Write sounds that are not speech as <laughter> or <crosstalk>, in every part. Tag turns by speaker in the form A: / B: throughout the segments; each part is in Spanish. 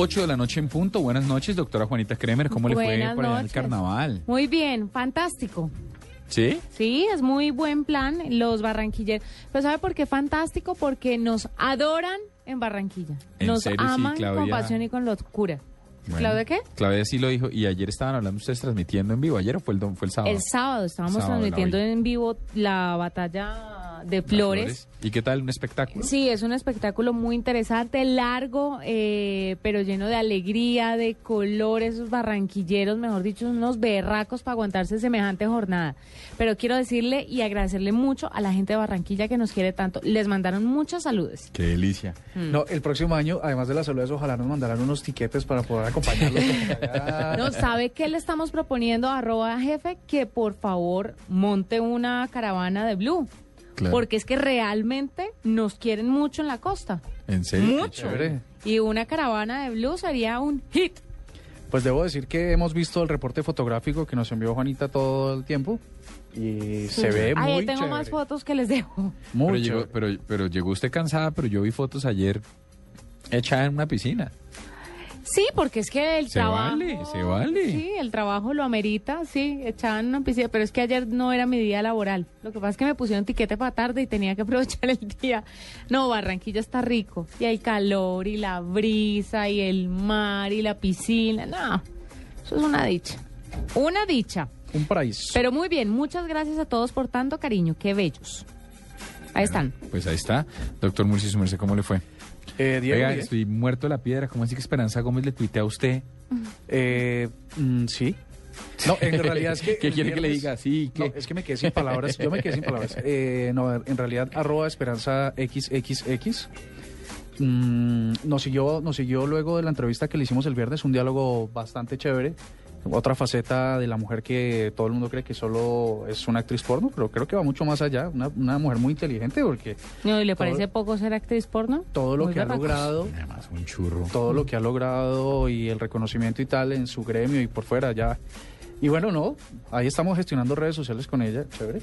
A: 8 de la noche en punto. Buenas noches, doctora Juanita Kremer. ¿Cómo le fue por allá el carnaval?
B: Muy bien, fantástico.
A: ¿Sí?
B: Sí, es muy buen plan los barranquilleros. Pero ¿sabe por qué fantástico? Porque nos adoran en Barranquilla.
A: ¿En
B: nos
A: serio? Sí,
B: aman
A: Claudia.
B: con pasión y con locura.
A: Bueno,
B: ¿Claudia qué?
A: Claudia sí lo dijo. Y ayer estaban hablando ustedes transmitiendo en vivo. ¿Ayer o fue el, dom- fue el sábado?
B: El sábado estábamos
A: Sábado,
B: transmitiendo en vivo la batalla de flores.
A: ¿Y qué tal? ¿Un espectáculo?
B: Sí, es un espectáculo muy interesante, largo, eh, pero lleno de alegría, de colores, esos barranquilleros, mejor dicho, unos berracos para aguantarse semejante jornada. Pero quiero decirle y agradecerle mucho a la gente de Barranquilla que nos quiere tanto. Les mandaron muchas saludes.
A: Qué delicia.
C: No, el próximo año, además de las saludos, ojalá nos mandaran unos tiquetes para poder acompañarlos. <laughs>
B: No, ¿sabe qué le estamos proponiendo a arroba jefe? Que por favor monte una caravana de Blue.
A: Claro.
B: Porque es que realmente nos quieren mucho en la costa.
A: ¿En serio? Qué
B: Mucho.
A: chévere.
B: Y una caravana de Blue sería un hit.
C: Pues debo decir que hemos visto el reporte fotográfico que nos envió Juanita todo el tiempo y se ve muy
B: Ay, ahí tengo
C: chévere.
B: más fotos que les dejo.
C: Muy
A: pero, llegó, pero, pero llegó usted cansada, pero yo vi fotos ayer echada en una piscina.
B: Sí, porque es que el
A: Se
B: trabajo...
A: vale, se vale.
B: Sí, el trabajo lo amerita, sí, echaban una piscina, pero es que ayer no era mi día laboral. Lo que pasa es que me pusieron tiquete para tarde y tenía que <laughs> aprovechar el día. No, Barranquilla está rico. Y hay calor y la brisa y el mar y la piscina. No, eso es una dicha. Una dicha.
C: Un paraíso.
B: Pero muy bien, muchas gracias a todos por tanto cariño. Qué bellos. Ahí están.
A: Pues ahí está. Doctor Murci, ¿cómo le fue?
C: Eh, Diego,
A: Oiga, estoy muerto de la piedra. ¿Cómo así que Esperanza Gómez le tuitea a usted?
C: Eh, mm, sí. No, en <laughs> realidad es que...
A: ¿Qué quiere que le diga? Sí,
C: No,
A: ¿qué?
C: es que me quedé sin palabras. Yo me quedé sin palabras. <laughs> Eh, no, en realidad, arroba esperanza XXX. mm, nos, siguió, nos siguió luego de la entrevista que le hicimos el viernes, un diálogo bastante chévere. Otra faceta de la mujer que todo el mundo cree que solo es una actriz porno, pero creo que va mucho más allá. Una, una mujer muy inteligente porque
B: No, ¿y le
C: Todo-
B: parece poco ser actriz porno?
C: todo lo
B: Muy
C: que ha logrado
A: Además, un churro.
C: todo lo que ha logrado y el reconocimiento y tal en su gremio y por fuera ya. Y bueno, no, ahí estamos gestionando redes sociales con ella, chévere.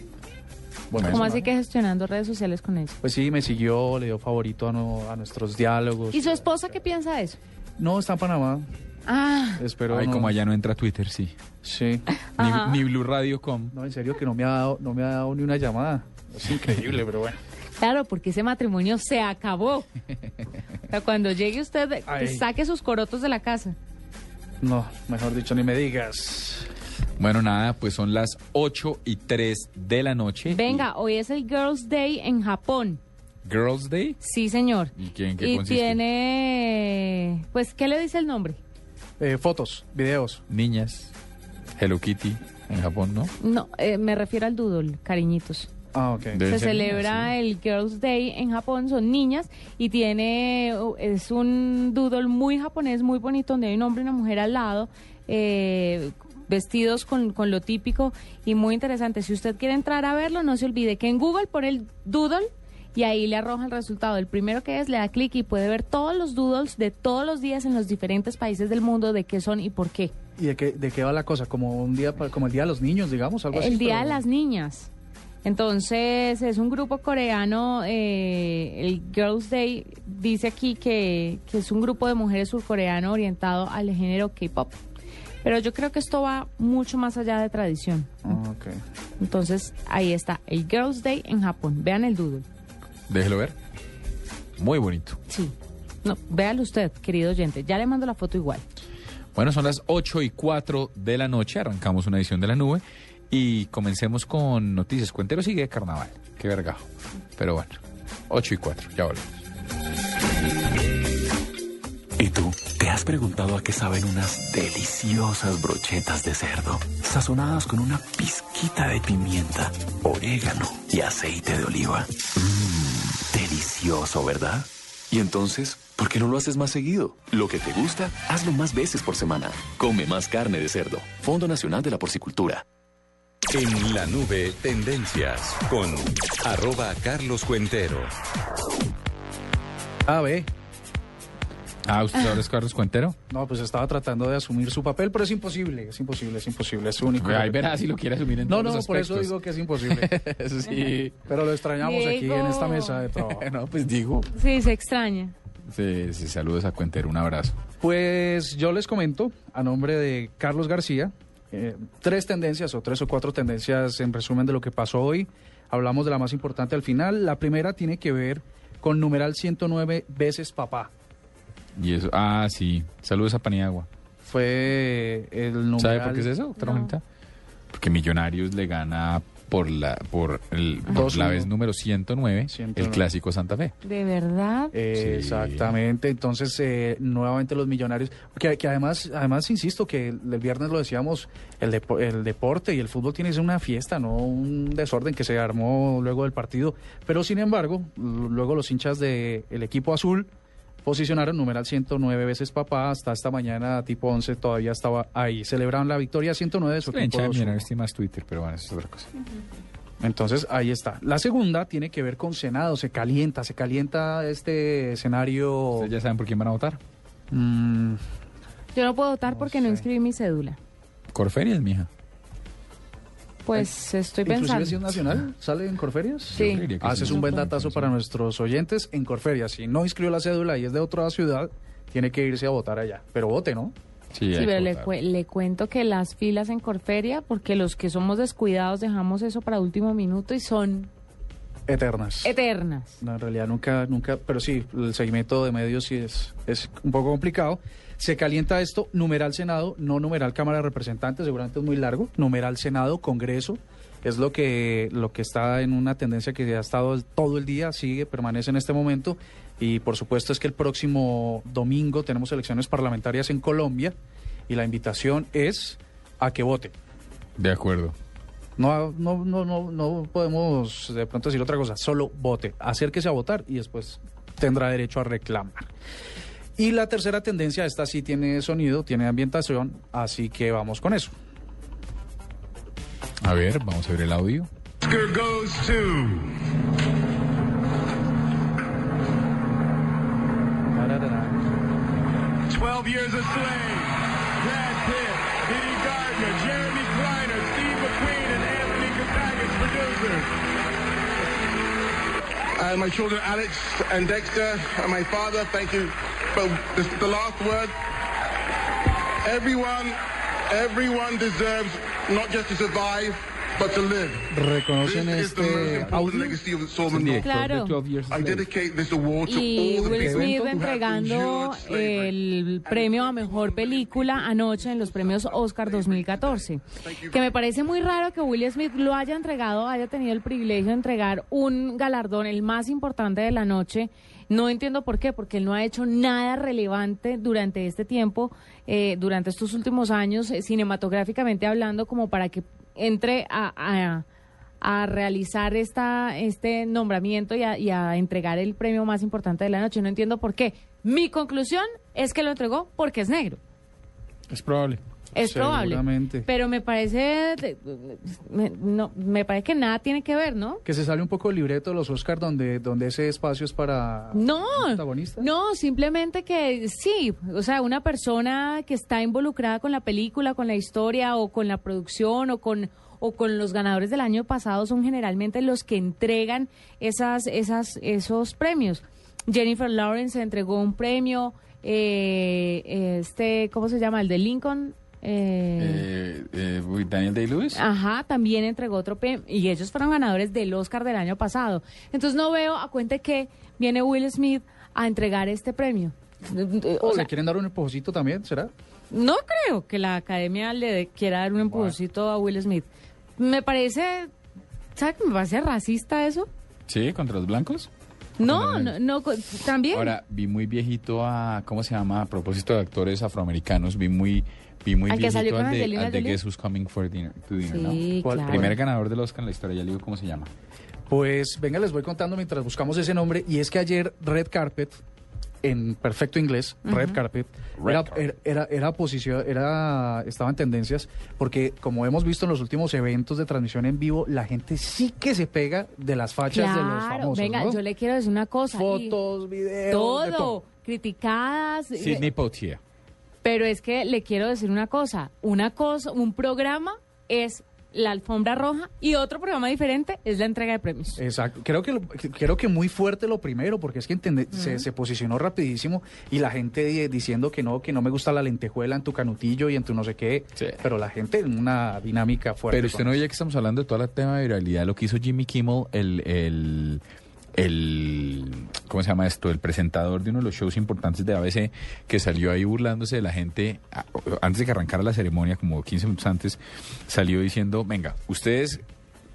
C: Bueno,
B: ¿Cómo así que gestionando redes sociales con ella?
C: Pues sí, me siguió, le dio favorito a, no- a nuestros diálogos.
B: ¿Y su esposa qué piensa de eso?
C: No, está en Panamá,
B: Ah,
C: espero.
A: Ay,
C: no-
A: como allá no entra Twitter, sí.
C: Sí.
A: Ni, ni Blue Radio.com.
C: No, en serio que no me ha dado, no me ha dado ni una llamada. Es increíble, pero bueno.
B: claro, porque ese matrimonio se acabó. O sea, cuando llegue usted,
C: Ay.
B: saque sus corotos de la casa.
C: No, mejor dicho, ni me digas.
A: Bueno, nada, pues son las 8 y 3 de la noche.
B: Venga, hoy es el Girls' Day en Japón.
A: Girls Day.
B: Sí, señor.
A: ¿Y qué- en qué
B: y
A: consiste?
B: tiene, pues, ¿qué le dice el nombre?
C: Eh, fotos, videos.
A: Niñas. Hello Kitty en Japón, ¿no?
B: No, eh, me refiero al doodle, cariñitos.
C: Ah, ok.
A: Deben
B: se celebra el Girls' Day en Japón, son niñas y tiene, uh, es un doodle muy japonés, muy bonito, donde hay un hombre y una mujer al lado, eh, vestidos con, con lo típico y muy interesante. Si usted quiere entrar a verlo, no se olvide que en Google pone el doodle y ahí le arroja el resultado. El primero que es, le da clic y puede ver todos los doodles de todos los días en los diferentes países del mundo, de qué son y por qué.
C: ¿Y de qué, de qué va la cosa? Como un día, como el día de los niños, digamos, algo así.
B: El Día
C: pero-
B: de las Niñas. Entonces, es un grupo coreano, eh, el Girls Day dice aquí que, que es un grupo de mujeres surcoreano orientado al género K-pop. Pero yo creo que esto va mucho más allá de tradición.
C: Ah.
B: Entonces, ahí está, el Girls Day en Japón. Vean el doodle.
A: Déjelo ver. Muy bonito.
B: Sí. No, véalo usted, querido oyente. Ya le mando la foto igual.
A: Bueno, son las 8 y 4 de la noche, arrancamos una edición de la nube y comencemos con noticias. Cuentero sigue de carnaval, qué vergajo. Pero bueno, 8 y 4, ya volvemos.
D: ¿Y tú? ¿Te has preguntado a qué saben unas deliciosas brochetas de cerdo? Sazonadas con una pizquita de pimienta, orégano y aceite de oliva. Mmm, delicioso, ¿verdad? Y entonces, ¿por qué no lo haces más seguido? Lo que te gusta, hazlo más veces por semana. Come más carne de cerdo. Fondo Nacional de la Porcicultura.
E: En la nube, tendencias con arroba Carlos Cuentero.
C: A.
A: Ah, ¿usted ahora es Carlos Cuentero?
C: No, pues estaba tratando de asumir su papel, pero es imposible, es imposible, es imposible, es único.
A: Ahí verá si lo quiere asumir en
C: No,
A: todos
C: no,
A: los
C: por eso digo que es imposible. <laughs>
A: Sí.
C: Pero lo extrañamos aquí en esta mesa de trabajo. <laughs>
A: no, pues digo.
B: Sí, se extraña.
A: Sí, sí, saludos a Cuentero, un abrazo.
C: Pues yo les comento, a nombre de Carlos García, eh, tres tendencias o tres o cuatro tendencias en resumen de lo que pasó hoy. Hablamos de la más importante al final. La primera tiene que ver con numeral 109 veces papá.
A: Y eso, ah, sí, saludos a Paniagua.
C: Fue el numeral...
A: ¿Sabe por qué es eso, doctora
B: No.
A: Porque Millonarios le gana por la por el por
C: Dos
A: la vez número 109, el
C: 109.
A: clásico Santa Fe.
B: ¿De verdad?
C: Eh,
A: Sí.
C: Exactamente, entonces eh, nuevamente los millonarios, que, que además, además insisto que el, el viernes lo decíamos, el, depo- el deporte y el fútbol tiene que ser una fiesta, no un desorden que se armó luego del partido, pero sin embargo, luego los hinchas del equipo azul posicionaron numeral 109 veces papá, hasta esta mañana tipo 11 todavía estaba ahí, celebraron la victoria 109 de su equipo.
A: hincha de
C: 2-1.
A: Millonarios tiene más Twitter, pero bueno, eso es otra cosa.
C: Entonces ahí está. La segunda tiene que ver con Senado, se calienta, se calienta este escenario...
A: ¿Ustedes ya saben por quién van a votar?
C: Mm,
B: Yo no puedo votar porque no inscribí mi cédula.
A: Corferias, mija.
B: Pues estoy
C: Inclusive
B: pensando.
C: si es nacional, ¿sale en Corferias?
B: Sí.
A: Yo creería que
C: Ah, ese
A: sí.
C: es un buen datazo para nuestros oyentes en Corferias. Si no inscribió la cédula y es de otra ciudad, tiene que irse a votar allá. Pero vote, ¿no?
A: Sí,
B: pero le, le cuento que las filas en Corferia, porque los que somos descuidados dejamos eso para último minuto y son
C: Eternas.
B: eternas.
C: No, en realidad nunca, nunca, pero sí, el seguimiento de medios sí es, es un poco complicado. Se calienta esto, numeral Senado, no numeral Cámara de Representantes, seguramente es muy largo, numeral Senado, Congreso, es lo que, lo que está en una tendencia que ha estado todo el día, sigue, permanece en este momento, y por supuesto es que el próximo domingo tenemos elecciones parlamentarias en Colombia, y la invitación es a que vote.
A: De acuerdo.
C: No, no, no, no, no podemos de pronto decir otra cosa, solo vote, acérquese a votar y después tendrá derecho a reclamar. Y la tercera tendencia, esta sí tiene sonido, tiene ambientación, así que vamos con eso.
A: A ver, vamos a ver el audio.
F: Oscar goes to 12 Years a Slave, And my children Alex and Dexter, and my father, thank you. But this, the last word, everyone, everyone deserves not just to survive.
C: ¿Reconocen este audio?
F: legacy of
A: El
F: Solomon
A: director
B: Claro.
A: de 12 Years a
F: I
A: Slave.
F: dedicate this award to
B: Y
F: all the
B: Will
F: people
B: Smith
F: who have
B: entregando el premio a mejor película anoche en los premios Oscar 2014. Que me parece muy raro que Will Smith lo haya entregado, haya tenido el privilegio de entregar un galardón, el más importante de la noche. No entiendo por qué, porque él no ha hecho nada relevante durante este tiempo, eh, durante estos últimos años, eh, cinematográficamente hablando, como para que entre a- a a realizar esta, este nombramiento y a, y a entregar el premio más importante de la noche. No entiendo por qué. Mi conclusión es que lo entregó porque es negro.
A: Es probable.
B: Es probable. Pero me parece, me, no, me parece que nada tiene que ver, ¿no?
C: Que se sale un poco el libreto de los Oscars donde, donde ese espacio es para
B: No,
C: protagonistas.
B: no, simplemente que sí, o sea, una persona que está involucrada con la película, con la historia o con la producción o con o con los ganadores del año pasado son generalmente los que entregan esas esas esos premios. Jennifer Lawrence entregó un premio, eh, este, ¿cómo se llama? El de Lincoln. Eh,
A: Eh, eh, Daniel Day-Lewis.
B: Ajá, también entregó otro premio y ellos fueron ganadores del Oscar del año pasado. Entonces no veo a cuenta que viene Will Smith a entregar este premio. O
C: ¿O
B: sea,
C: le quieren dar un empujoncito también? ¿Será?
B: No creo que la academia le quiera dar un empujoncito a Will Smith. Me parece, ¿sabe que me parece racista eso?
A: Sí, contra los blancos.
B: No, no, no, también.
A: Ahora, vi muy viejito a, ¿cómo se llama? A propósito de actores afroamericanos, vi muy, vi muy
B: ¿Al que salió con
A: al de,
B: Angelina
A: al de
B: Jolie?
A: Guess Who's Coming for Dinner, to Dinner,
B: Sí,
A: ¿no?
B: ¿Cuál? claro.
A: Primer ganador del Oscar en la historia, ya le digo cómo se llama.
C: Pues venga, les voy contando mientras buscamos ese nombre. Y es que ayer Red Carpet, en perfecto inglés, Red Carpet,
A: Red
C: era,
A: Carpet.
C: era, era, era posición, era, estaba en tendencias, porque como hemos visto en los últimos eventos de transmisión en vivo, la gente sí que se pega de las fachas de los
B: Claro,
C: famosos.
B: venga,
C: ¿no?
B: yo le quiero decir una cosa.
C: Fotos, videos,
B: todo,
C: todo.
B: criticadas.
A: Sidney Poitier.
B: Pero es que le quiero decir una cosa, una cosa, un programa es la alfombra roja y otro programa diferente es la entrega de premios.
C: Exacto. Creo que, lo- que- creo que muy fuerte lo primero, porque es que entende- se, se posicionó rapidísimo y la gente di- diciendo que no, que no me gusta la lentejuela en tu canutillo y en tu no sé qué.
A: Sí.
C: Pero la gente en una dinámica fuerte.
A: Pero usted no oye que estamos hablando de todo el tema de viralidad, lo que hizo Jimmy Kimmel, el, el, el, ¿cómo se llama esto? El presentador de uno de los shows importantes de ABC, que salió ahí burlándose de la gente, antes de que arrancara la ceremonia, como 15 minutos antes, salió diciendo, venga, ustedes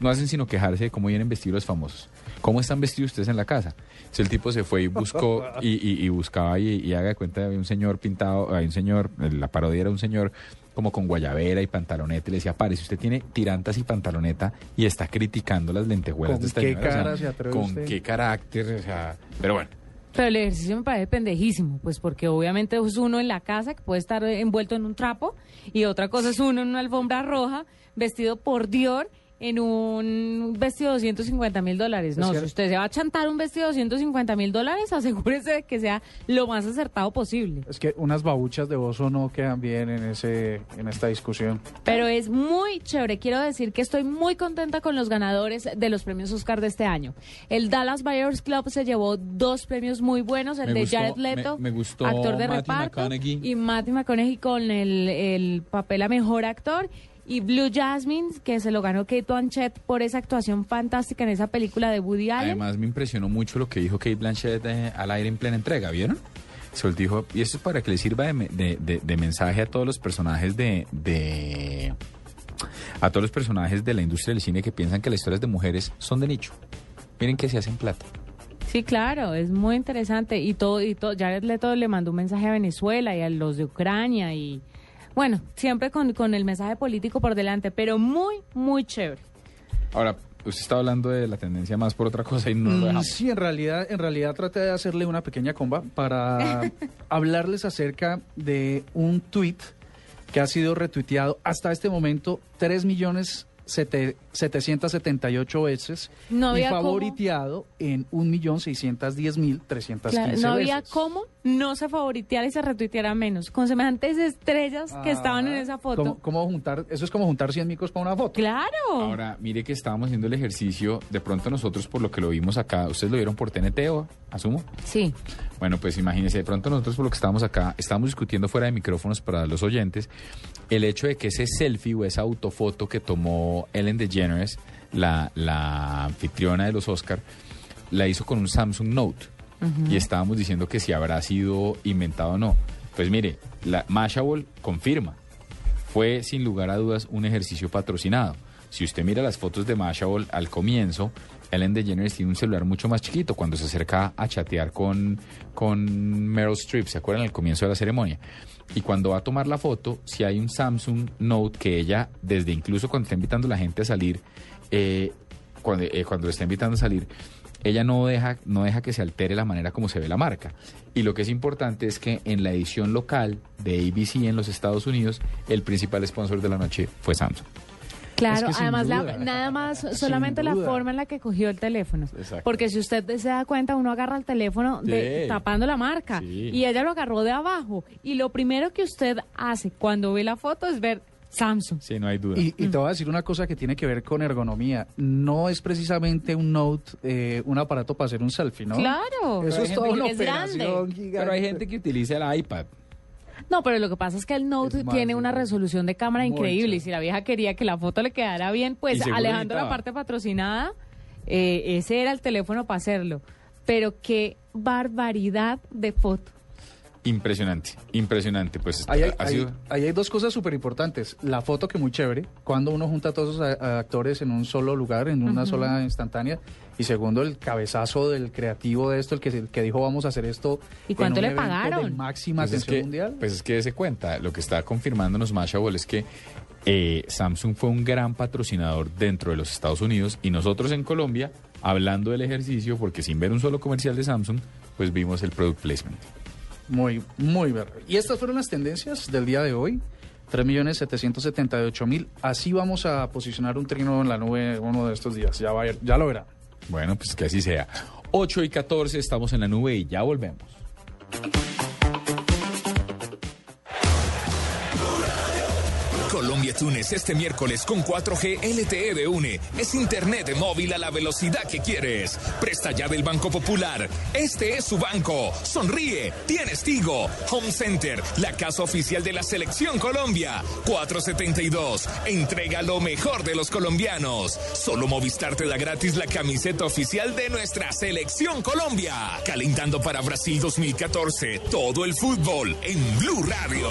A: no hacen sino quejarse de cómo vienen vestidos los famosos. ¿Cómo están vestidos ustedes en la casa? Entonces el tipo se fue y buscó y, y- y buscaba y, y haga de cuenta había un señor pintado, hay un señor, la parodia era un señor como con guayabera y pantaloneta y le decía, pare, si usted tiene tirantas y pantaloneta y está criticando las lentejuelas
C: ¿Con
A: de esta
C: qué
A: señora, o sea,
C: cara se atreve
A: ¿Con
C: usted?
A: qué carácter? O sea, pero bueno.
B: Pero el ejercicio me parece pendejísimo, pues porque obviamente es uno en la casa que puede estar envuelto en un trapo y otra cosa es uno en una alfombra roja vestido por Dior en un vestido de 250 mil dólares. No, si usted se va a chantar un vestido de 250 mil dólares, <laughs> asegúrese de que sea lo más acertado posible.
C: Es que unas babuchas de oso no quedan bien en ese en esta discusión.
B: Pero es muy chévere. Quiero decir que estoy muy contenta con los ganadores de los premios Oscar de este año. El Dallas Buyers Club se llevó dos premios muy buenos, el
A: Me
B: de
A: gustó-
B: Jared Leto,
A: me- me gustó
B: actor de
A: Matthew
B: reparto,
A: McConaughey.
B: y Matthew McConaughey con el, el papel a mejor actor. Y Blue Jasmine, que se lo ganó Kate Blanchett por esa actuación fantástica en esa película de Woody Allen.
A: Además me impresionó mucho lo que dijo Kate Blanchett eh, al aire en plena entrega, ¿vieron? Se dijo, y esto es para que le sirva de, de- de- de mensaje a todos los personajes de, de- a todos los personajes de la industria del cine que piensan que las historias de mujeres son de nicho. Miren que se hacen plata.
B: Sí, claro, es muy interesante. Y todo, y todo, Jared Leto le mandó un mensaje a Venezuela y a los de Ucrania y bueno, siempre con, con el mensaje político por delante, pero muy, muy chévere.
A: Ahora, usted está hablando de la tendencia más por otra cosa y no lo
C: Mm,
A: dejamos.
C: sí, en realidad, en realidad traté de hacerle una pequeña comba para <laughs> hablarles acerca de un tweet que ha sido retuiteado hasta este momento 3 millones sete- 778 veces
B: No
C: y
B: había cómo.
C: favoriteado en 1.610.315
B: Claro, no había
C: veces.
B: cómo no se favoriteara y se retuiteara menos, con semejantes estrellas que estaban en esa foto.
C: ¿Cómo, cómo juntar? Eso es como juntar 100 micos para una foto.
B: Claro.
A: Ahora, mire que estábamos haciendo el ejercicio, de pronto nosotros por lo que lo vimos acá, ¿ustedes lo vieron por TNT o asumo?
B: Sí.
A: Bueno, pues imagínense, de pronto nosotros por lo que estábamos acá, estábamos discutiendo fuera de micrófonos para los oyentes, el hecho de que ese selfie o esa autofoto que tomó Ellen DeGeneres, la, la anfitriona de los Oscar, la hizo con un Samsung Note. Y estábamos diciendo que si habrá sido inventado o no. Pues mire, la Mashable confirma. Fue sin lugar a dudas un ejercicio patrocinado. Si usted mira las fotos de Mashable al comienzo, Ellen DeGeneres tiene un celular mucho más chiquito cuando se acerca a chatear con, con Meryl Streep, ¿se acuerdan? Al comienzo de la ceremonia. Y cuando va a tomar la foto, si hay un Samsung Note que ella, desde incluso cuando está invitando a la gente a salir, eh, cuando, eh, cuando le está invitando a salir, ella no deja, no deja que se altere la manera como se ve la marca. Y lo que es importante es que en la edición local de ABC en los Estados Unidos, el principal sponsor de la noche fue Samsung.
B: Claro,
C: Es que sin
B: además la- nada más solamente la forma en la que cogió el teléfono.
A: Exacto.
B: Porque si usted se da cuenta, uno agarra el teléfono de,
A: Sí.
B: tapando la marca
A: Sí.
B: y ella lo agarró de abajo. Y lo primero que usted hace cuando ve la foto es ver Samsung.
A: Sí, no hay duda.
C: Y, y te voy a decir una cosa que tiene que ver con ergonomía. No es precisamente un Note, eh, un aparato para hacer un selfie, ¿no?
B: Claro.
C: Eso es
A: que
C: una
B: es grande.
C: operación gigante.
A: Pero hay gente que utiliza el iPad.
B: No, pero lo que pasa es que el Note tiene una resolución de cámara increíble y si la vieja quería que la foto le quedara bien, pues alejando la parte patrocinada, eh, ese era el teléfono para hacerlo. Pero qué barbaridad de foto.
A: Impresionante, impresionante. Pues
C: Ahí hay,
A: ha
C: ahí-
A: sido-
C: ahí hay dos cosas súper importantes. La foto que muy chévere, cuando uno junta a todos a actores en un solo lugar, en una sola instantánea. Y segundo, el cabezazo del creativo de esto, el que, el que dijo vamos a hacer esto.
B: ¿Y cuánto
C: en un
B: le pagaron?
C: Máxima
A: Pues es,
C: atención
A: que,
C: mundial.
A: pues es que se cuenta, lo que está confirmándonos Mashable es que eh, Samsung fue un gran patrocinador dentro de los Estados Unidos y nosotros en Colombia, hablando del ejercicio, porque sin ver un solo comercial de Samsung, pues vimos el product placement.
C: Muy, muy verde. Y estas fueron las tendencias del día de hoy. 3.778.000. Así vamos a posicionar un trino en la nube uno de estos días. Ya, va, a ir- ya lo verán.
A: Bueno, pues que así sea. 8 y 14 estamos en la nube y ya volvemos.
G: Colombia Tunes este miércoles con 4G LTE de UNE. Es internet de móvil a la velocidad que quieres. Presta ya del Banco Popular. Este es su banco. Sonríe. Tienes Tigo. Home Center, la casa oficial de la Selección Colombia. 472. Entrega lo mejor de los colombianos. Solo Movistar te da gratis la camiseta oficial de nuestra Selección Colombia. Calentando para Brasil 2014. Todo el fútbol en Blue Radio.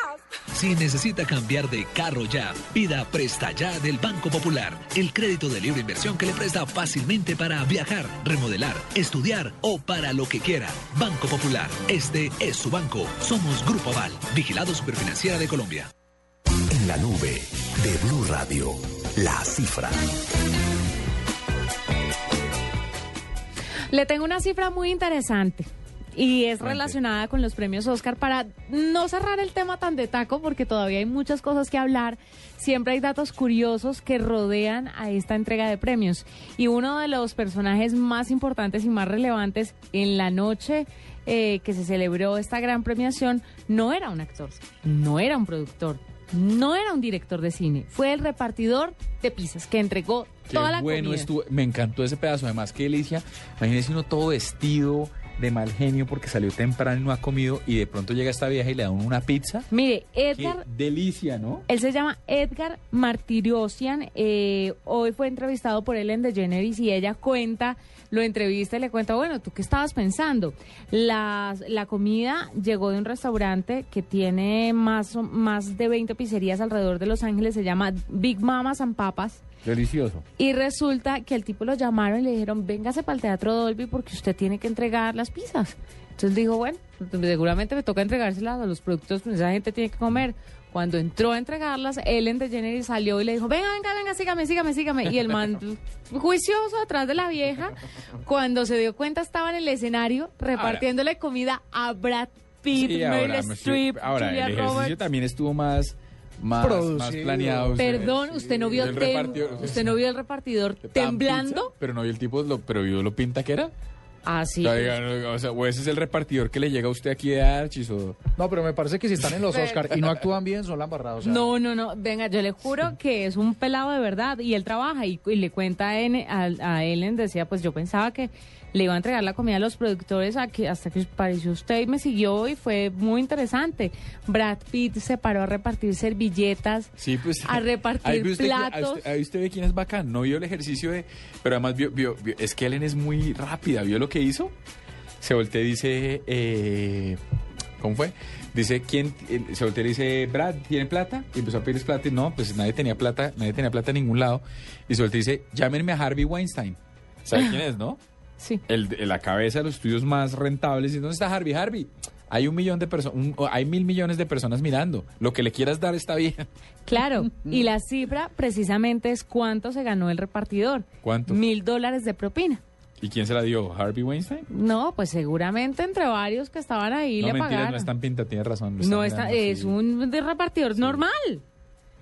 H: Si necesita cambiar de carro ya, pida Presta Ya del Banco Popular, el crédito de libre inversión que le presta fácilmente para viajar, remodelar, estudiar o para lo que quiera. Banco Popular, este es su banco. Somos Grupo Aval, vigilado superfinanciera de Colombia.
D: En la nube de Blue Radio, la cifra.
B: Le tengo una cifra muy interesante y es relacionada con los premios Oscar para no cerrar el tema tan de taco porque todavía hay muchas cosas que hablar. Siempre hay datos curiosos que rodean a esta entrega de premios y uno de los personajes más importantes y más relevantes en la noche eh, que se celebró esta gran premiación no era un actor, no era un productor, no era un director de cine, fue el repartidor de pizzas que entregó
A: Qué
B: toda la
A: bueno
B: comida.
A: estuvo, me encantó ese pedazo, además qué delicia. Imagínese uno todo vestido de mal genio porque salió temprano y no ha comido y de pronto llega esta vieja y le da una pizza.
B: Mire,
A: Qué
B: Edgar
A: delicia, ¿no?
B: Él se llama Edgar Martirosian. eh, hoy fue entrevistado por Ellen DeGeneres y ella cuenta, lo entrevista y le cuenta, bueno, ¿tú qué estabas pensando? La, la comida llegó de un restaurante que tiene más, más de 20 pizzerías alrededor de Los Ángeles, se llama Big Mamas and Papas.
A: Delicioso.
B: Y resulta que el tipo lo llamaron y le dijeron, véngase para el Teatro Dolby porque usted tiene que entregar las pizzas. Entonces dijo, bueno, pues seguramente me toca entregárselas a los productos que esa gente tiene que comer. Cuando entró a entregarlas, Ellen DeGeneres salió y le dijo, venga, venga, venga, sígame, sígame, sígame. Y el man, <laughs> juicioso atrás de la vieja, cuando se dio cuenta estaba en el escenario repartiéndole comida a Brad Pitt,
A: Sí,
B: Meryl
A: ahora,
B: Streep,
A: ahora
B: Julia
A: el ejercicio
B: Roberts.
A: también estuvo más, más, más planeado.
B: Perdón, usted no vio
A: El
B: tem-
A: repartidor-
B: usted no vio el repartidor
A: ¿Tan
B: temblando.
A: pizza? Pero no vio el tipo, lo, pero vio lo pinta que era.
B: Ah, sí.
A: O sea, o sea, o ese es el repartidor que le llega a usted aquí de Archis o...
C: No, pero me parece que si están en los <laughs> Oscar y no actúan bien, son la embarrada. o sea,
B: No, no, no. Venga, yo le juro que es un pelado de verdad y él trabaja y, y le cuenta a, N- a, a Ellen, decía, pues yo pensaba que le iba a entregar la comida a los productores a que, hasta que apareció usted y me siguió y fue muy interesante. Brad Pitt se paró a repartir servilletas,
A: Sí, pues...
B: a repartir
A: ahí usted,
B: platos.
A: usted- ahí usted ve quién es bacán. No vio el ejercicio de... Pero además vio, vio- vio- es que Ellen es muy rápida. ¿Vio lo que hizo? Se voltea y dice... Eh, ¿Cómo fue? Dice, ¿quién? eh, Se voltea y dice, Brad, ¿tiene plata? Y empezó a pedir plata y no, pues nadie tenía plata, nadie tenía plata en ningún lado. Y se voltea y dice, llámenme a Harvey Weinstein. ¿Sabe quién es, no?
B: Sí.
A: El, la cabeza de los estudios más rentables. ¿Y dónde está Harvey? Harvey. Hay un millón de personas, hay mil millones de personas mirando. Lo que le quieras dar está bien. <laughs>
B: Claro, y la cifra precisamente es cuánto se ganó el repartidor.
A: ¿Cuánto?
B: Mil dólares de propina.
A: ¿Y quién se la dio? ¿Harvey Weinstein?
B: No, pues seguramente entre varios que estaban ahí
A: no,
B: le
A: mentiras,
B: pagaron.
A: no es tan pinta, tiene razón.
B: No está, es un repartidor normal.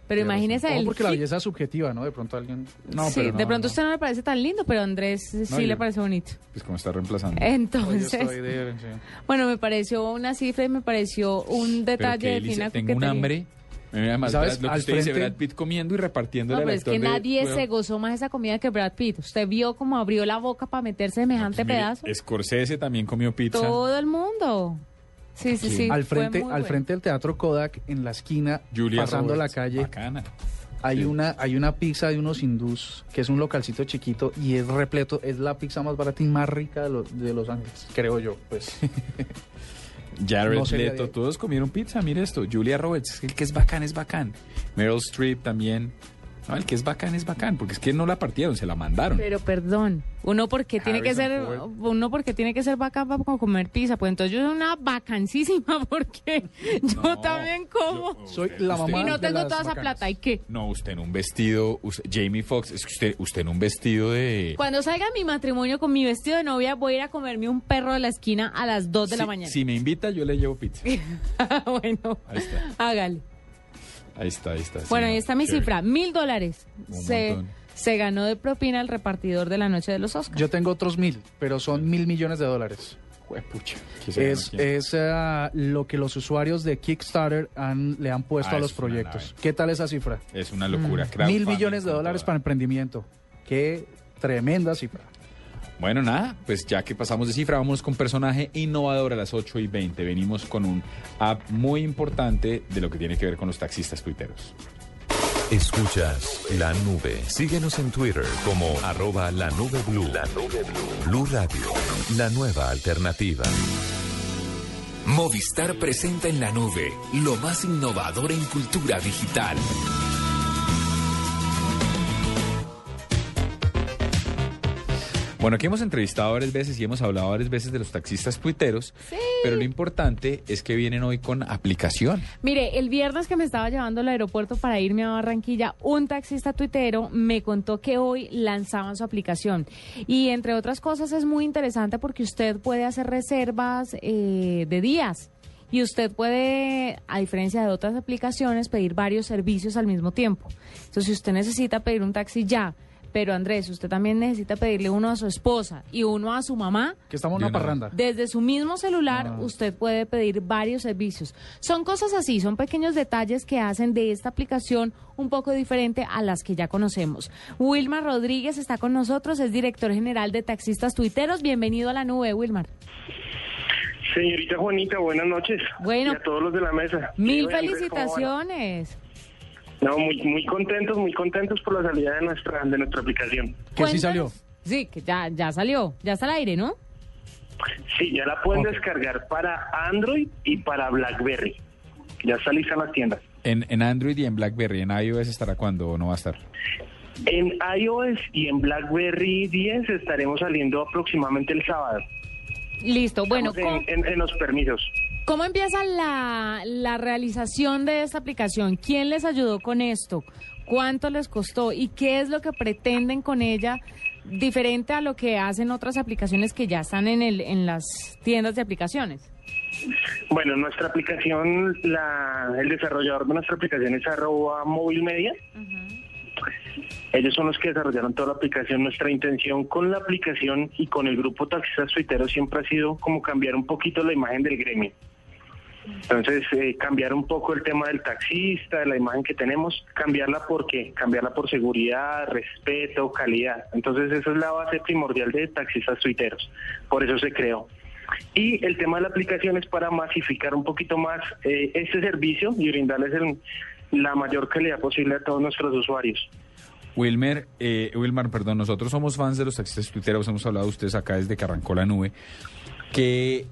B: Pero imagínese
C: Ojo,
B: el
C: porque la belleza es subjetiva, ¿no? De pronto alguien... No,
B: sí,
C: pero no,
B: de pronto
C: no.
B: usted no le parece tan lindo, pero a Andrés sí
A: No,
B: le
A: yo-
B: parece bonito.
A: Pues como está reemplazando.
B: Entonces,
C: Yo de- sí.
B: bueno, me pareció una cifra y me pareció un detalle de fina
A: Tengo un hambre. Además,
C: ¿Sabes?
A: Lo que usted dice,
C: frente-
A: Brad Pitt comiendo y repartiendo
B: No, pero es que
A: de-
B: nadie se gozó más esa comida que Brad Pitt. Usted vio cómo abrió la boca para meter semejante
A: mire,
B: pedazo.
A: Scorsese también comió pizza.
B: Todo el mundo. Sí, sí, sí.
C: al frente, al frente del Teatro Kodak, en la esquina,
A: Julia
C: pasando
A: Roberts,
C: la calle,
A: Bacana.
C: hay
A: Sí.
C: una hay una pizza de unos hindús, que es un localcito chiquito y es repleto, es la pizza más barata y más rica de, los- de Los Ángeles, creo yo, pues. <laughs>
A: Jared
C: No de
A: Leto, todos comieron pizza, mire esto. Julia Roberts, el que es bacán es bacán. Meryl Streep también. No, el que es bacán es bacán, porque es que no la partieron, se la mandaron.
B: Pero perdón, uno porque tiene que ser, uno porque tiene que ser bacán para comer pizza, pues entonces yo soy una bacancísima <laughs> porque yo también como
C: Soy la
A: Usted-
C: mamá
B: y no
C: de
B: tengo
C: las
B: toda esa plata, ¿y qué?
A: No, usted en un vestido, usted- Jamie Foxx, es que usted, usted en un vestido de...
B: Cuando salga mi matrimonio con mi vestido de novia, voy a ir a comerme un perro de la esquina a las 2 de la mañana.
A: Si me invita, yo le llevo pizza. <laughs>
B: bueno,
A: Ahí está,
B: hágale.
A: Ahí está, ahí está.
B: Bueno,
A: no,
B: ahí está mi
A: chévere.
B: cifra, mil dólares. Se,
A: montón.
B: se ganó de propina el repartidor de la noche de los Oscars.
C: Yo tengo otros mil, pero son mil millones de dólares.
A: Juepucha, ¿qué se
C: Es, es ah, lo que los usuarios de Kickstarter han, le han puesto
A: Ah,
C: a los proyectos. ¿Qué tal esa cifra?
A: Es una locura.
B: Mm.
C: Mil millones de dólares para emprendimiento. Qué tremenda cifra.
A: Bueno, nada, pues ya que pasamos de cifra, vamos con personaje innovador a las 8 y 20. Venimos con un app muy importante de lo que tiene que ver con los taxistas tuiteros.
E: Escuchas la nube. Síguenos en Twitter como arroba la nube blue. La nube blue. Blue Radio, la nueva alternativa.
H: Movistar presenta en la nube lo más innovador en cultura digital.
A: Bueno, aquí hemos entrevistado varias veces y hemos hablado varias veces de los taxistas tuiteros, pero lo importante es que vienen hoy con aplicación.
B: Mire, el viernes que me estaba llevando al aeropuerto para irme a Barranquilla, un taxista tuitero me contó que hoy lanzaban su aplicación. Y entre otras cosas es muy interesante porque usted puede hacer reservas eh, de días. Y usted puede, a diferencia de otras aplicaciones, pedir varios servicios al mismo tiempo. Entonces, si usted necesita pedir un taxi ya, pero Andrés, usted también necesita pedirle uno a su esposa y uno a su mamá,
C: Que estamos en una parranda.
B: desde su mismo celular
C: Ah.
B: usted puede pedir varios servicios. Son cosas así, son pequeños detalles que hacen de esta aplicación un poco diferente a las que ya conocemos. Wilmar Rodríguez está con nosotros, es director general de Taxistas Tuiteros. Bienvenido a la nube, Wilmar.
I: Señorita Juanita, buenas noches.
B: Bueno.
I: Y a todos los de la mesa.
B: Mil felicitaciones.
I: No, muy, muy contentos, muy contentos por la salida de nuestra, de nuestra aplicación.
C: Que sí salió.
B: Sí, que ya, ya salió, ya está al aire, ¿no?
I: Sí, ya la pueden descargar para Android y para BlackBerry. Ya está lista en las tiendas.
A: En, en Android y en BlackBerry, en iOS estará cuando o no va a estar.
I: En iOS y en BlackBerry 10 estaremos saliendo aproximadamente el sábado.
B: Listo, bueno,
I: Estamos
B: ¿cómo,
I: en, en- en los permisos.
B: Cómo empieza la, la realización de esta aplicación? ¿Quién les ayudó con esto? ¿Cuánto les costó? ¿Y qué es lo que pretenden con ella diferente a lo que hacen otras aplicaciones que ya están en, el, en las tiendas de aplicaciones?
I: Bueno, nuestra aplicación, la, el desarrollador de nuestra aplicación es arroba móvil media. Ellos son los que desarrollaron toda la aplicación. Nuestra intención con la aplicación y con el grupo Taxistas Tuiteros siempre ha sido como cambiar un poquito la imagen del gremio. Entonces, eh, cambiar un poco el tema del taxista, de la imagen que tenemos, cambiarla por qué? Cambiarla por seguridad, respeto, calidad. Entonces, esa es la base primordial de Taxistas Tuiteros. Por eso se creó. Y el tema de la aplicación es para masificar un poquito más eh, este servicio y brindarles el- la mayor calidad posible a todos nuestros usuarios.
A: Wilmer, eh, Wilmar, perdón, nosotros somos fans de los taxistas tuiteros, hemos hablado de ustedes acá desde que arrancó la nube, que,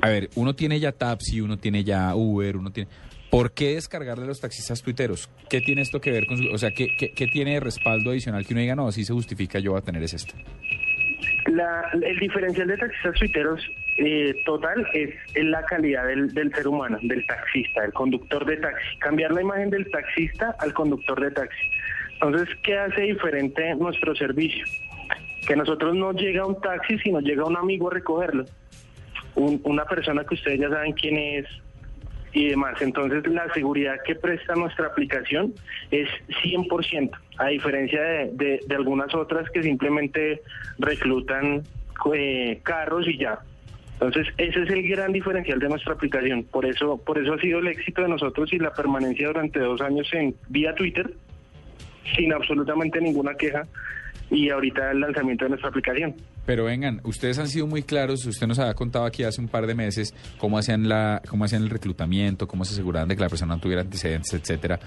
A: a ver, uno tiene ya Tapsi, uno tiene ya Uber, uno tiene... ¿Por qué descargarle a los taxistas tuiteros? ¿Qué tiene esto que ver con su... O sea, ¿qué, tiene de respaldo adicional que uno diga, no, así se justifica, yo a tener es este?
I: La- el diferencial de taxistas tuiteros eh, total es, es la calidad del, del ser humano, del taxista, del conductor de taxi. Cambiar la imagen del taxista al conductor de taxi. Entonces, ¿qué hace diferente nuestro servicio? Que nosotros no llega un taxi, sino llega un amigo a recogerlo. Un- una persona que ustedes ya saben quién es, y demás. Entonces, la seguridad que presta nuestra aplicación es 100%, a diferencia de, de- algunas otras que simplemente reclutan eh, carros y ya. Entonces, ese es el gran diferencial de nuestra aplicación. Por eso, por eso ha sido el éxito de nosotros y la permanencia durante dos años en vía Twitter, sin absolutamente ninguna queja, y ahorita el lanzamiento de nuestra aplicación.
A: Pero vengan, ustedes han sido muy claros. Usted nos había contado aquí hace un par de meses cómo hacían la, cómo hacían el reclutamiento, cómo se aseguraban de que la persona no tuviera antecedentes, etcétera.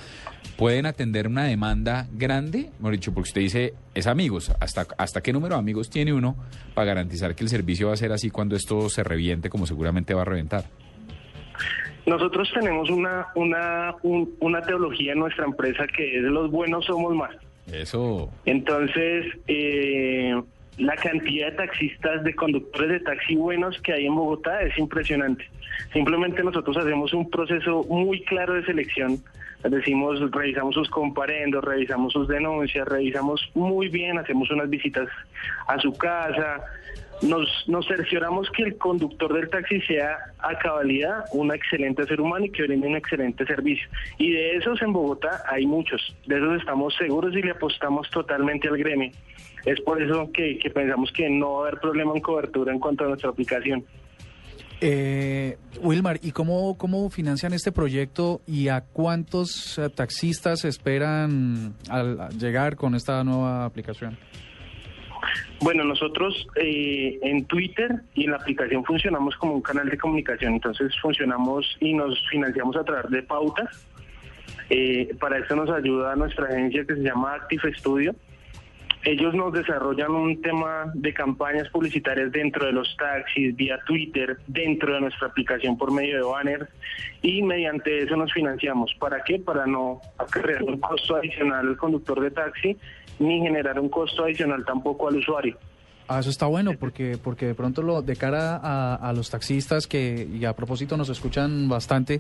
A: ¿Pueden atender una demanda grande? Mejor dicho, porque usted dice, es amigos. ¿Hasta, ¿Hasta qué número de amigos tiene uno para garantizar que el servicio va a ser así cuando esto se reviente, como seguramente va a reventar?
I: Nosotros tenemos una, una, un- una teología en nuestra empresa que es los buenos somos más.
A: Eso.
I: Entonces, eh, la cantidad de taxistas, de conductores de taxi buenos que hay en Bogotá es impresionante. Simplemente nosotros hacemos un proceso muy claro de selección. Decimos, revisamos sus comparendos, revisamos sus denuncias, revisamos muy bien, hacemos unas visitas a su casa, nos, nos cercioramos que el conductor del taxi sea a cabalidad un excelente ser humano y que brinde un excelente servicio. Y de esos en Bogotá hay muchos, de esos estamos seguros y le apostamos totalmente al gremio. Es por eso que, que pensamos que no va a haber problema en cobertura en cuanto a nuestra aplicación.
C: Eh, Wilmar, ¿y cómo, cómo financian este proyecto y a cuántos eh, taxistas esperan al llegar con esta nueva aplicación?
I: Bueno, nosotros eh, en Twitter y en la aplicación funcionamos como un canal de comunicación, entonces funcionamos y nos financiamos a través de pautas. Eh, para eso nos ayuda nuestra agencia que se llama Active Studio. Ellos nos desarrollan un tema de campañas publicitarias dentro de los taxis, vía Twitter, dentro de nuestra aplicación por medio de banners y mediante eso nos financiamos. ¿Para qué? Para no acarrear un costo adicional al conductor de taxi ni generar un costo adicional tampoco al usuario.
C: Ah, eso está bueno porque porque de pronto lo de cara a, a los taxistas que y a propósito nos escuchan bastante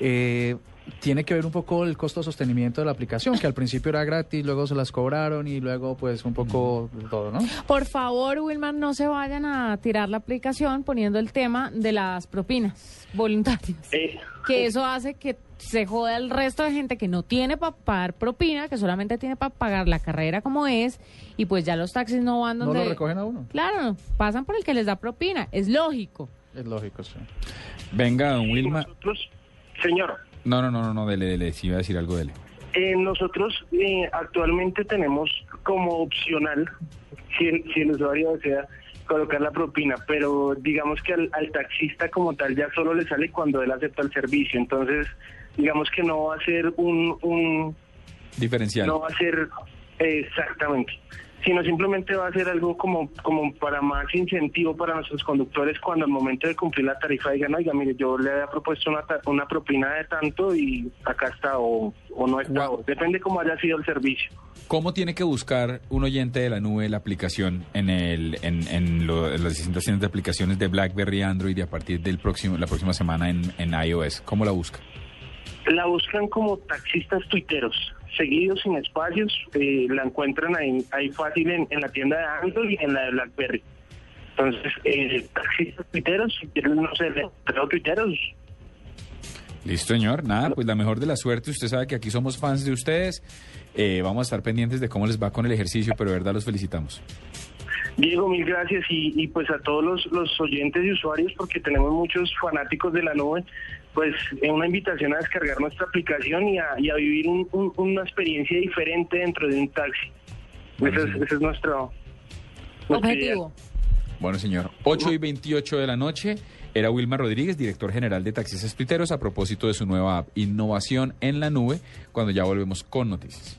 C: eh, tiene que ver un poco el costo de sostenimiento de la aplicación que al principio era gratis luego se las cobraron y luego pues un poco todo, ¿no?
B: Por favor, Wilmar, no se vayan a tirar la aplicación poniendo el tema de las propinas voluntarias. Que eso hace que se joda el resto de gente que no tiene para pagar propina, que solamente tiene para pagar la carrera como es, y pues ya los taxis no van
C: No
B: donde...
C: lo recogen a uno.
B: Claro, pasan por el que les da propina, es lógico.
C: Es lógico, sí.
A: Venga, don Wilma.
I: Señor.
A: No, no, no, no, no, dele, dele. Si iba a decir algo, dele.
I: Eh, nosotros eh, actualmente tenemos como opcional, si el, si el usuario desea colocar la propina, pero digamos que al, al taxista como tal ya solo le sale cuando él acepta el servicio, entonces digamos que no va a ser un, un
A: Diferencial.
I: no va a ser exactamente, sino simplemente va a ser algo como, como para más incentivo para nuestros conductores cuando al momento de cumplir la tarifa digan, oiga, mire, yo le había propuesto una, una propina de tanto y acá está o, o no está, o depende cómo haya sido el servicio.
A: ¿Cómo tiene que buscar un oyente de la nube la aplicación en el en, en, lo- en las distintas de aplicaciones de BlackBerry, Android y a partir del próximo la próxima semana en, en iOS? ¿Cómo la busca?
I: La buscan como taxistas tuiteros, seguidos sin espacios, eh, la encuentran ahí, ahí fácil en, en la tienda de Android y en la de BlackBerry. Entonces, eh, taxistas tuiteros, si quieren, no sé, pero tuiteros,
A: Listo, señor. Nada, pues la mejor de la suerte. Usted sabe que aquí somos fans de ustedes. Eh, vamos a estar pendientes de cómo les va con el ejercicio, pero de verdad los felicitamos.
I: Diego, mil gracias y, y pues a todos los, los oyentes y usuarios, porque tenemos muchos fanáticos de la nube, pues eh, una invitación a descargar nuestra aplicación y a, y a vivir un- un- una experiencia diferente dentro de un taxi. Ese es, ese es nuestro, nuestro ideal.
A: Bueno, señor. 8 y 28 de la noche. Era Wilmar Rodríguez, director general de Taxistas Tuiteros, a propósito de su nueva app Innovación en la Nube, cuando ya volvemos con noticias.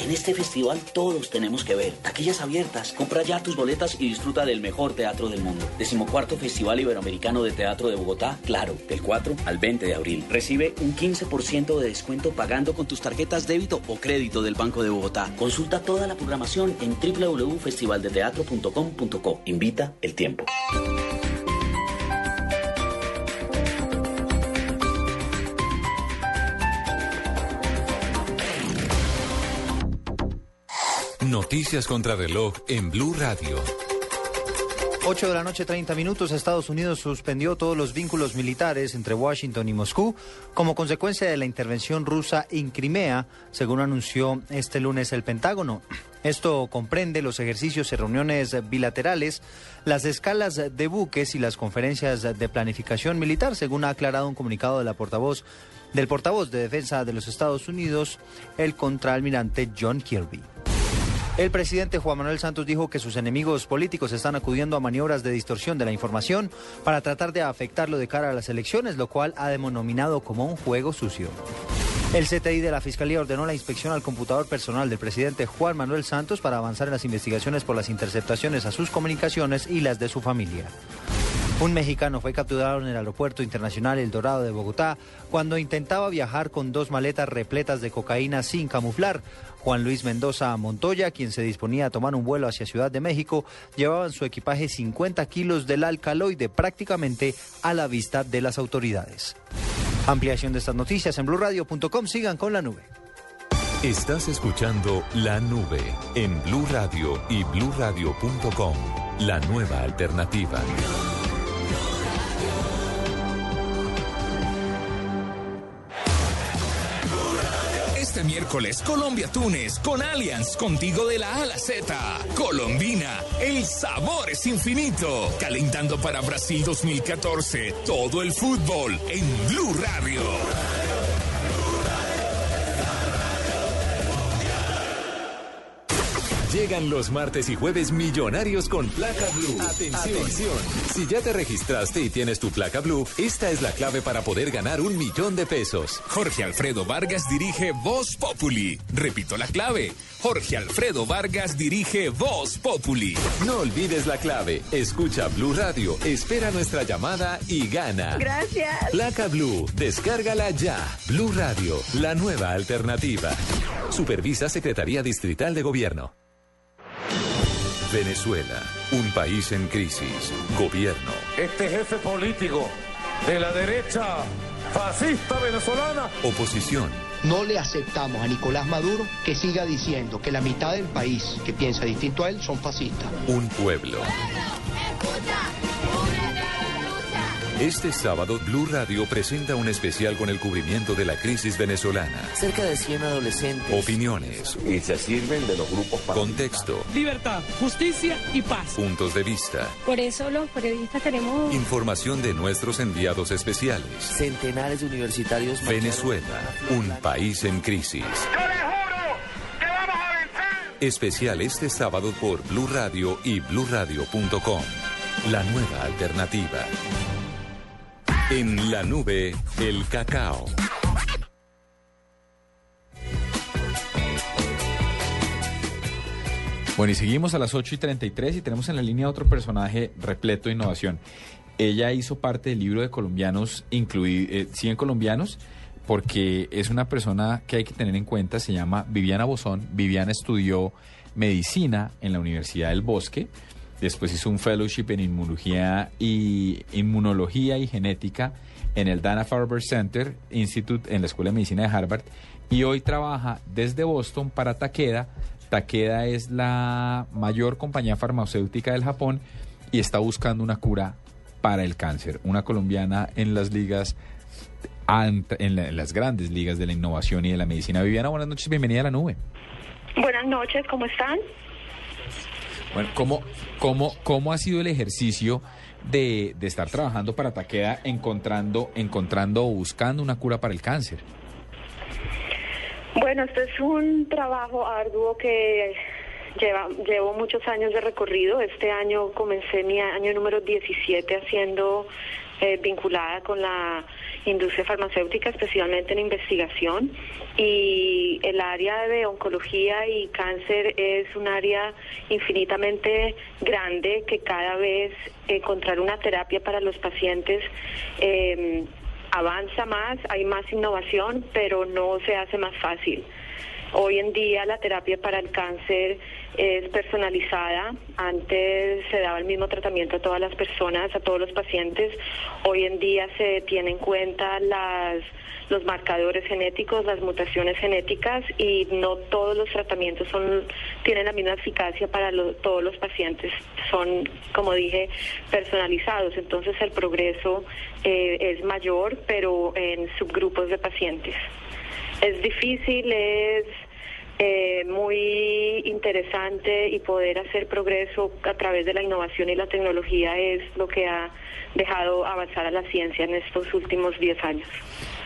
J: En este festival todos tenemos que ver. Taquillas abiertas. Compra ya tus boletas y disfruta del mejor teatro del mundo. Decimocuarto Festival Iberoamericano de Teatro de Bogotá, claro, del 4 al 20 de abril. Recibe un 15% de descuento pagando con tus tarjetas débito o crédito del Banco de Bogotá. Consulta toda la programación en www.festivaldeteatro.com.co. Invita el tiempo.
E: Noticias contra reloj en Blue Radio.
K: 8 de la noche, 30 minutos. Estados Unidos suspendió todos los vínculos militares entre Washington y Moscú como consecuencia de la intervención rusa en Crimea, según anunció este lunes el Pentágono. Esto comprende los ejercicios y reuniones bilaterales, las escalas de buques y las conferencias de planificación militar, según ha aclarado un comunicado de la portavoz del portavoz de defensa de los Estados Unidos, el contraalmirante John Kirby. El presidente Juan Manuel Santos dijo que sus enemigos políticos están acudiendo a maniobras de distorsión de la información para tratar de afectarlo de cara a las elecciones, lo cual ha denominado como un juego sucio. El CTI de la Fiscalía ordenó la inspección al computador personal del presidente Juan Manuel Santos para avanzar en las investigaciones por las interceptaciones a sus comunicaciones y las de su familia. Un mexicano fue capturado en el aeropuerto internacional El Dorado de Bogotá cuando intentaba viajar con dos maletas repletas de cocaína sin camuflar. Juan Luis Mendoza Montoya, quien se disponía a tomar un vuelo hacia Ciudad de México, llevaba en su equipaje 50 kilos del alcaloide prácticamente a la vista de las autoridades. Ampliación de estas noticias en blurradio.com. Sigan con la nube.
E: Estás escuchando La Nube en Blue Radio y bluradio.com. La nueva alternativa.
G: Este miércoles, Colombia-Túnez con Allianz, contigo de la A Z. Colombina, el sabor es infinito. Calentando para Brasil 2014, todo el fútbol en Blue Radio.
E: Llegan los martes y jueves millonarios con placa blue. Atención. Si ya te registraste y tienes tu placa blue, esta es la clave para poder ganar un millón de pesos.
G: Jorge Alfredo Vargas dirige Voz Populi. Repito la clave. Jorge Alfredo Vargas dirige Voz Populi.
E: No olvides la clave. Escucha Blue Radio, espera nuestra llamada y gana.
L: Gracias.
E: Placa Blue, descárgala ya. Blue Radio, la nueva alternativa. Supervisa Secretaría Distrital de Gobierno. Venezuela, un país en crisis. Gobierno.
M: Este jefe político de la derecha fascista venezolana.
E: Oposición.
N: No le aceptamos a Nicolás Maduro que siga diciendo que la mitad del país que piensa distinto a él son fascistas.
E: Un pueblo. Este sábado, Blue Radio presenta un especial con el cubrimiento de la crisis venezolana.
O: Cerca de 100 adolescentes.
E: Opiniones.
M: Y se sirven de los grupos
E: Contexto.
P: Libertad, justicia y paz.
E: Puntos de vista.
Q: Por eso los periodistas tenemos...
E: Información de nuestros enviados especiales.
O: Centenares de universitarios...
E: Venezuela, un país en crisis. Especial este sábado por Blue Radio y bluradio.com. La nueva alternativa. En la nube, el cacao.
A: Bueno, y seguimos a las 8 y 33 y tenemos en la línea otro personaje repleto de innovación. Ella hizo parte del libro de colombianos, incluido, eh, 100 colombianos, porque es una persona que hay que tener en cuenta, se llama Viviana Bozón. Viviana estudió medicina en la Universidad del Bosque, después hizo un fellowship en inmunología y, inmunología y genética en el Dana-Farber Center Institute en la Escuela de Medicina de Harvard y hoy trabaja desde Boston para Takeda. Takeda es la mayor compañía farmacéutica del Japón y está buscando una cura para el cáncer. Una colombiana en las ligas, en, la- en las grandes ligas de la innovación y de la medicina. Viviana, buenas noches, bienvenida a la nube.
R: Buenas noches, ¿cómo están?
A: Bueno, ¿cómo, cómo, cómo ha sido el ejercicio de, de estar trabajando para Takeda encontrando, encontrando o buscando una cura para el cáncer?
R: Bueno, este es un trabajo arduo que lleva, llevo muchos años de recorrido. Este año comencé mi año número 17 haciendo eh, vinculada con la industria farmacéutica, especialmente en investigación. Y el área de oncología y cáncer es un área infinitamente grande que cada vez encontrar una terapia para los pacientes eh, avanza más, hay más innovación, pero no se hace más fácil. Hoy en día la terapia para el cáncer es personalizada. Antes se daba el mismo tratamiento a todas las personas, a todos los pacientes. Hoy en día se tiene en cuenta los marcadores genéticos, las mutaciones genéticas y no todos los tratamientos tienen la misma eficacia para todos los pacientes. Son, como dije, personalizados. Entonces el progreso eh, es mayor, pero en subgrupos de pacientes. Es difícil, es eh, muy interesante y poder hacer progreso a través de la innovación y la tecnología es lo que ha dejado avanzar a la ciencia en estos últimos 10 años.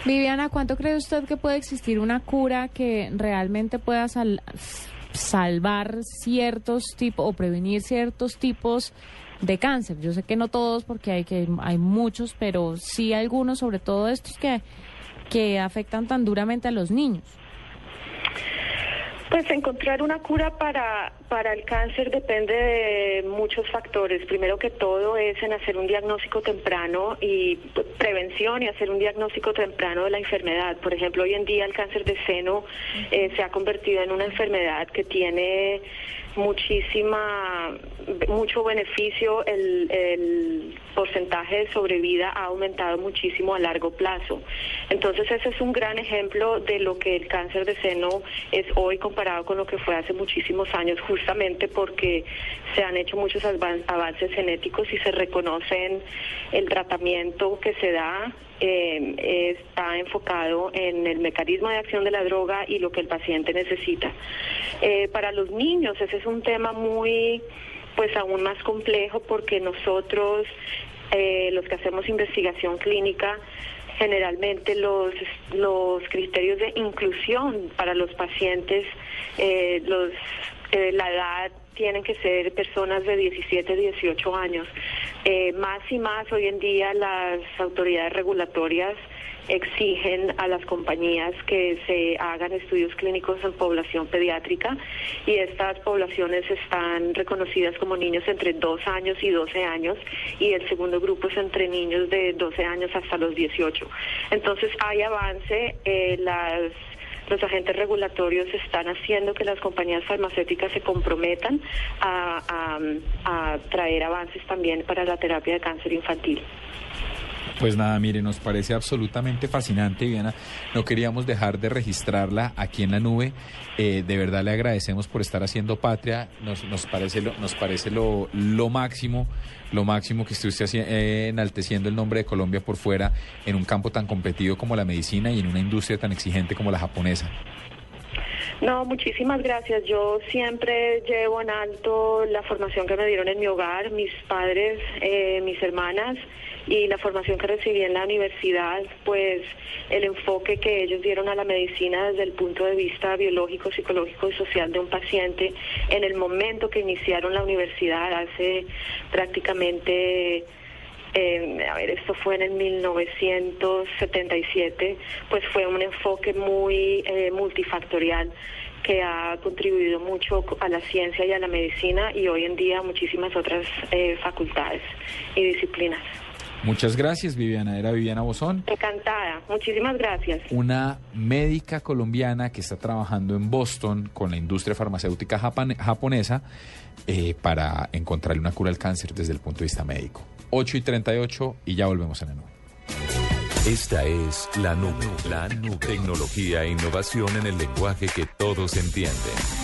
B: Viviana, ¿cuánto cree usted que puede existir una cura que realmente pueda sal- salvar ciertos tipos o prevenir ciertos tipos de cáncer? Yo sé que no todos porque hay que hay muchos, pero sí algunos, sobre todo estos que que afectan tan duramente a los niños.
R: Pues encontrar una cura para, para el cáncer depende de muchos factores. Primero que todo es en hacer un diagnóstico temprano y prevención y hacer un diagnóstico temprano de la enfermedad. Por ejemplo, hoy en día el cáncer de seno eh, se ha convertido en una enfermedad que tiene muchísima mucho beneficio el, el porcentaje de sobrevida ha aumentado muchísimo a largo plazo. Entonces ese es un gran ejemplo de lo que el cáncer de seno es hoy comparado con lo que fue hace muchísimos años justamente porque se han hecho muchos avan- avances genéticos y se reconocen el tratamiento que se da eh, está enfocado en el mecanismo de acción de la droga y lo que el paciente necesita. Eh, para los niños ese es un tema muy, pues aún más complejo porque nosotros, eh, los que hacemos investigación clínica, generalmente los, los criterios de inclusión para los pacientes, eh, los, eh, la edad tienen que ser personas de 17, 18 años. Eh, más y más hoy en día las autoridades regulatorias exigen a las compañías que se hagan estudios clínicos en población pediátrica y estas poblaciones están reconocidas como niños entre 2 años y 12 años y el segundo grupo es entre niños de 12 años hasta los 18. Entonces hay avance, eh, las los agentes regulatorios están haciendo que las compañías farmacéuticas se comprometan a, traer avances también para la terapia de cáncer infantil.
A: Pues nada, mire, nos parece absolutamente fascinante, Viviana. No queríamos dejar de registrarla aquí en la nube. Eh, de verdad le agradecemos por estar haciendo patria. Nos, nos parece, lo, nos parece lo, lo máximo, lo máximo que esté eh, enalteciendo el nombre de Colombia por fuera en un campo tan competido como la medicina y en una industria tan exigente como la japonesa.
R: No, muchísimas gracias. Yo siempre llevo en alto la formación que me dieron en mi hogar, mis padres, eh, mis hermanas y la formación que recibí en la universidad, pues el enfoque que ellos dieron a la medicina desde el punto de vista biológico, psicológico y social de un paciente en el momento que iniciaron la universidad hace prácticamente eh, a ver, esto fue en el 1977, pues fue un enfoque muy eh, multifactorial que ha contribuido mucho a la ciencia y a la medicina y hoy en día a muchísimas otras eh, facultades y disciplinas.
A: Muchas gracias, Viviana. Era Viviana Bozón.
R: Encantada. Muchísimas gracias.
A: una médica colombiana que está trabajando en Boston con la industria farmacéutica japonesa eh, para encontrarle una cura al cáncer desde el punto de vista médico. 8 y 38 y ya volvemos en la nube.
E: Esta es la nube, la nube. Tecnología e innovación en el lenguaje que todos entienden.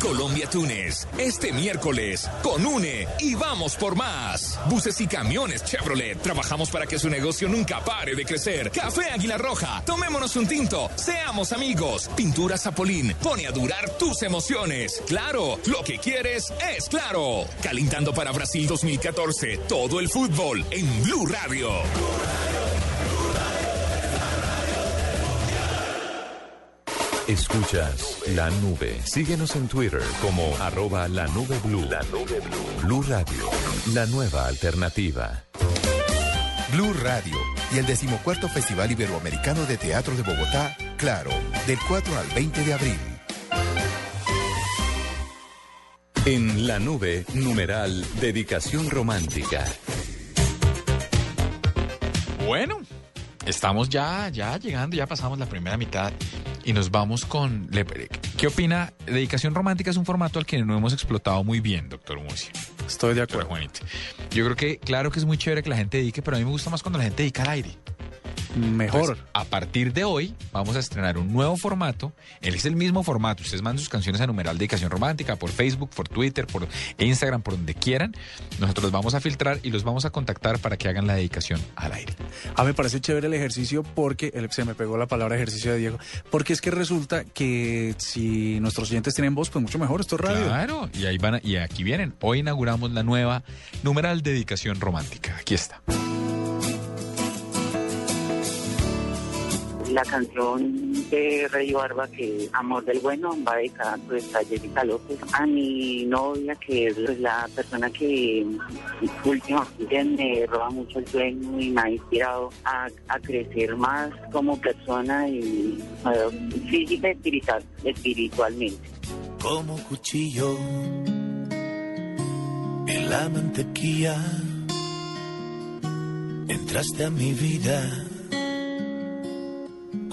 G: Colombia Túnez, este miércoles, con UNE y vamos por más. Buses y camiones Chevrolet, trabajamos para que su negocio nunca pare de crecer. Café Águila Roja, tomémonos un tinto, seamos amigos. Pintura Zapolín, pone a durar tus emociones. Claro, lo que quieres es claro. Calentando para Brasil 2014, todo el fútbol en Blue Radio.
E: Escuchas la nube. Síguenos en Twitter como arroba la nube blue. La nube blue. Blue Radio, la nueva alternativa.
S: Blue Radio y el decimocuarto Festival Iberoamericano de Teatro de Bogotá, Claro, del 4 al 20 de abril.
E: En la nube, numeral, dedicación romántica.
A: Bueno, estamos ya, ya llegando, ya pasamos la primera mitad y nos vamos con... ¿Qué opina? Dedicación romántica es un formato al que no hemos explotado muy bien, doctor Murcia.
C: Estoy de
A: acuerdo. Juanito. Yo creo que, claro que es muy chévere que la gente dedique, pero a mí me gusta más cuando la gente dedica al aire.
C: Mejor.
A: Entonces, a partir de hoy vamos a estrenar un nuevo formato. Él es el mismo formato. Ustedes mandan sus canciones a numeral dedicación romántica por Facebook, por Twitter, por Instagram, por donde quieran. Nosotros los vamos a filtrar y los vamos a contactar para que hagan la dedicación al aire.
C: A mí me parece chévere el ejercicio porque el- se me pegó la palabra ejercicio de Diego. Porque es que resulta que si nuestros oyentes tienen voz, pues mucho mejor. Esto es radio.
A: Claro, y ahí van a- y aquí vienen. Hoy inauguramos la nueva numeral dedicación romántica. Aquí está.
T: La canción de Rey Barba, que Amor del Bueno, va dedicada pues, a Jessica López, a mi novia, que es pues, la persona que últimamente me roba mucho el sueño y me ha inspirado a, a crecer más como persona y física y espiritual, espiritualmente.
U: como cuchillo en la mantequilla. Entraste a mi vida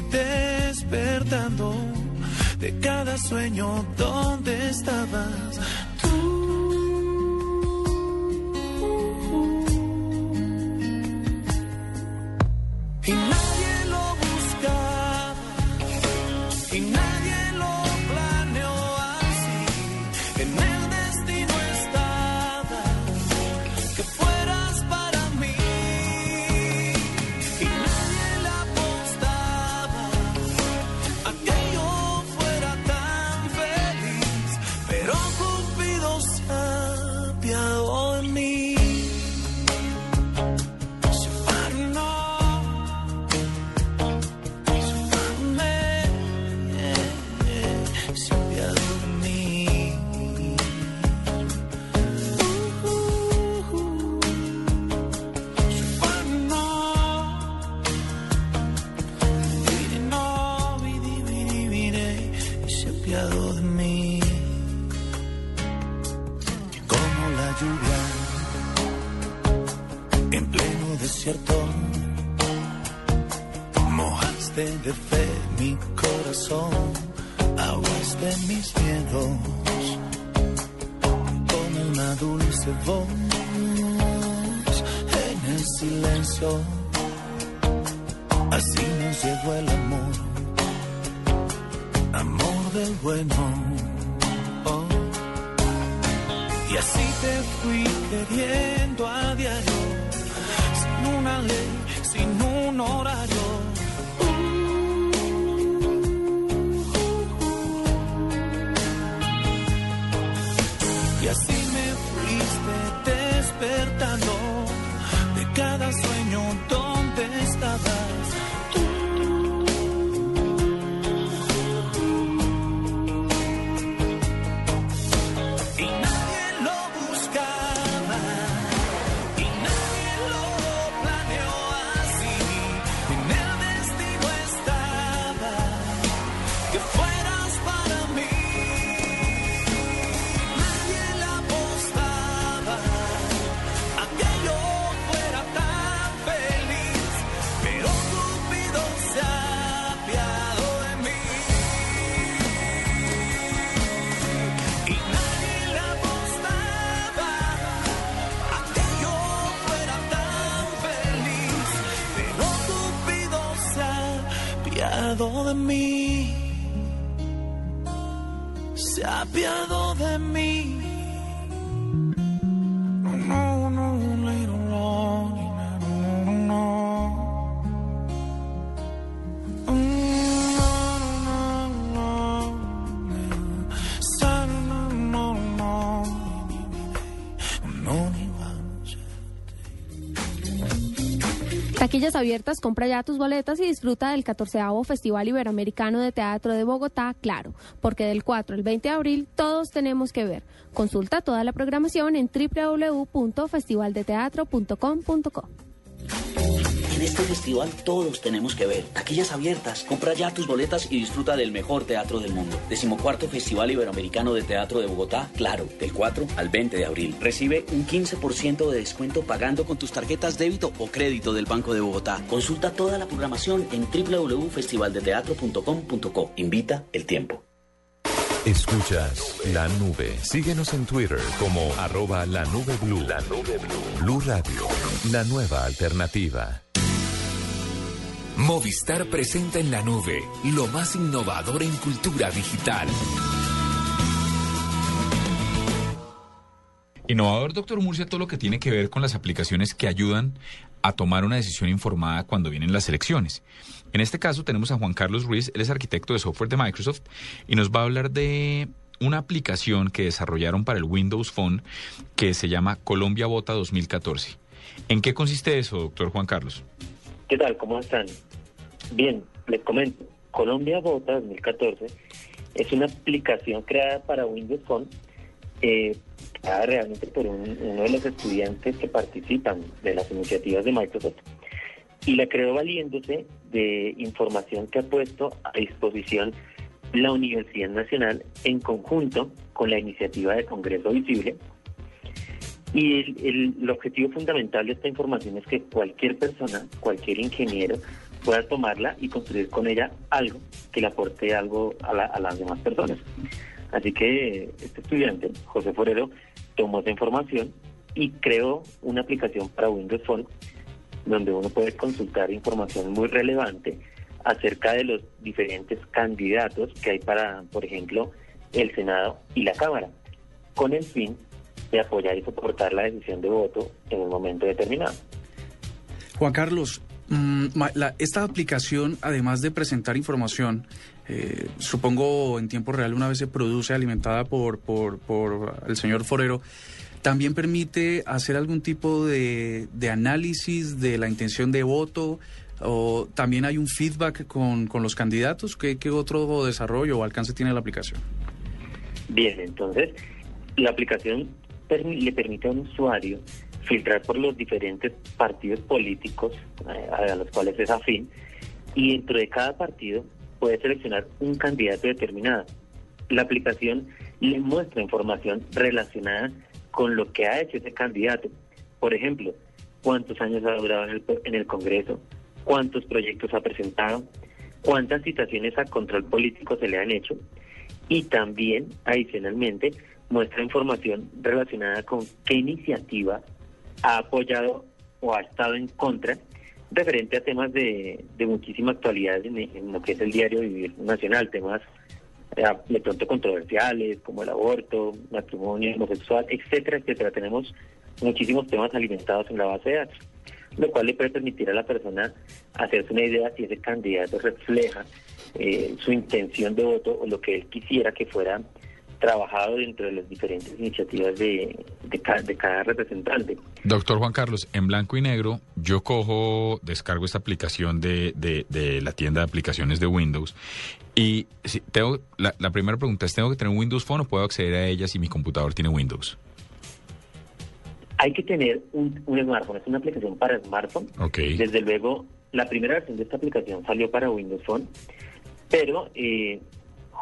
U: Despertando de cada sueño donde estabas. Desierto. Mojaste de fe mi corazón, ahogaste mis miedos con una dulce voz en el silencio. Así nos llegó el amor, amor del bueno. Oh. Y así te fui queriendo a diario, ley, sin un horario. me.
V: Taquillas abiertas, compra ya tus boletas y disfruta del 14 Festival Iberoamericano de Teatro de Bogotá, claro, porque del 4 al 20 de abril todos tenemos que ver. Consulta toda la programación en www.festivaldeteatro.com.co.
J: Este festival todos tenemos que ver. Taquillas abiertas. Compra ya tus boletas y disfruta del mejor teatro del mundo. Decimocuarto Festival Iberoamericano de Teatro de Bogotá, claro, del 4 al 20 de abril. Recibe un 15% de descuento pagando con tus tarjetas débito o crédito del Banco de Bogotá. Consulta toda la programación en www.festivaldeteatro.com.co. Invita el tiempo.
E: Escuchas la nube. Síguenos en Twitter como arroba la nube blue. La nube blue. Blue Radio, la nueva alternativa.
G: Movistar presenta en la nube lo más innovador en cultura digital.
A: Innovador, doctor Murcia, todo lo que tiene que ver con las aplicaciones que ayudan a tomar una decisión informada cuando vienen las elecciones. En este caso tenemos a Juan Carlos Ruiz, él es arquitecto de software de Microsoft y nos va a hablar de una aplicación que desarrollaron para el Windows Phone que se llama Colombia Vota 2014. ¿En qué consiste eso, doctor Juan Carlos?
W: ¿Qué tal? ¿Cómo están? Bien, les comento. Colombia Vota 2014 es una aplicación creada para Windows Phone, eh, creada realmente por un- uno de los estudiantes que participan de las iniciativas de Microsoft y la creó valiéndose de información que ha puesto a disposición la Universidad Nacional en conjunto con la iniciativa de Congreso Visible. Y el- el objetivo fundamental de esta información es que cualquier persona, cualquier ingeniero, pueda tomarla y construir con ella algo que le aporte algo a, la- a las demás personas. Así que este estudiante, José Forero, tomó esa información y creó una aplicación para Windows Phone donde uno puede consultar información muy relevante acerca de los diferentes candidatos que hay para, por ejemplo, el Senado y la Cámara, con el fin de apoyar y soportar la decisión de voto en un momento determinado.
C: Juan Carlos, mm, la- esta aplicación, además de presentar información, eh, supongo en tiempo real una vez se produce alimentada por, por, por el señor Forero, también permite hacer algún tipo de, de análisis de la intención de voto o también hay un feedback con, con los candidatos. ¿Qué, ¿Qué otro desarrollo o alcance tiene la aplicación?
W: Bien, entonces la aplicación le permite a un usuario filtrar por los diferentes partidos políticos eh, a los cuales es afín y dentro de cada partido puede seleccionar un candidato determinado. La aplicación le muestra información relacionada con lo que ha hecho ese candidato. Por ejemplo, cuántos años ha durado en el, en el Congreso, cuántos proyectos ha presentado, cuántas citaciones a control político se le han hecho y también, adicionalmente, muestra información relacionada con qué iniciativa ha apoyado o ha estado en contra referente a temas de, de muchísima actualidad en, lo que es el diario Vivir Nacional, temas eh, de pronto controversiales como el aborto, matrimonio homosexual, etcétera, etcétera. Tenemos muchísimos temas alimentados en la base de datos, lo cual le puede permitir a la persona hacerse una idea si ese candidato refleja eh, su intención de voto o lo que él quisiera que fuera trabajado dentro de las diferentes iniciativas de, de, ca- de cada representante.
A: Doctor Juan Carlos, en blanco y negro, yo cojo, descargo esta aplicación de, de- de la tienda de aplicaciones de Windows y si tengo, la, la primera pregunta es, ¿tengo que tener un Windows Phone o puedo acceder a ella si mi computador tiene Windows?
W: Hay que tener un, un smartphone, es una aplicación para smartphone.
A: Ok.
W: Desde luego, la primera versión de esta aplicación salió para Windows Phone, pero eh,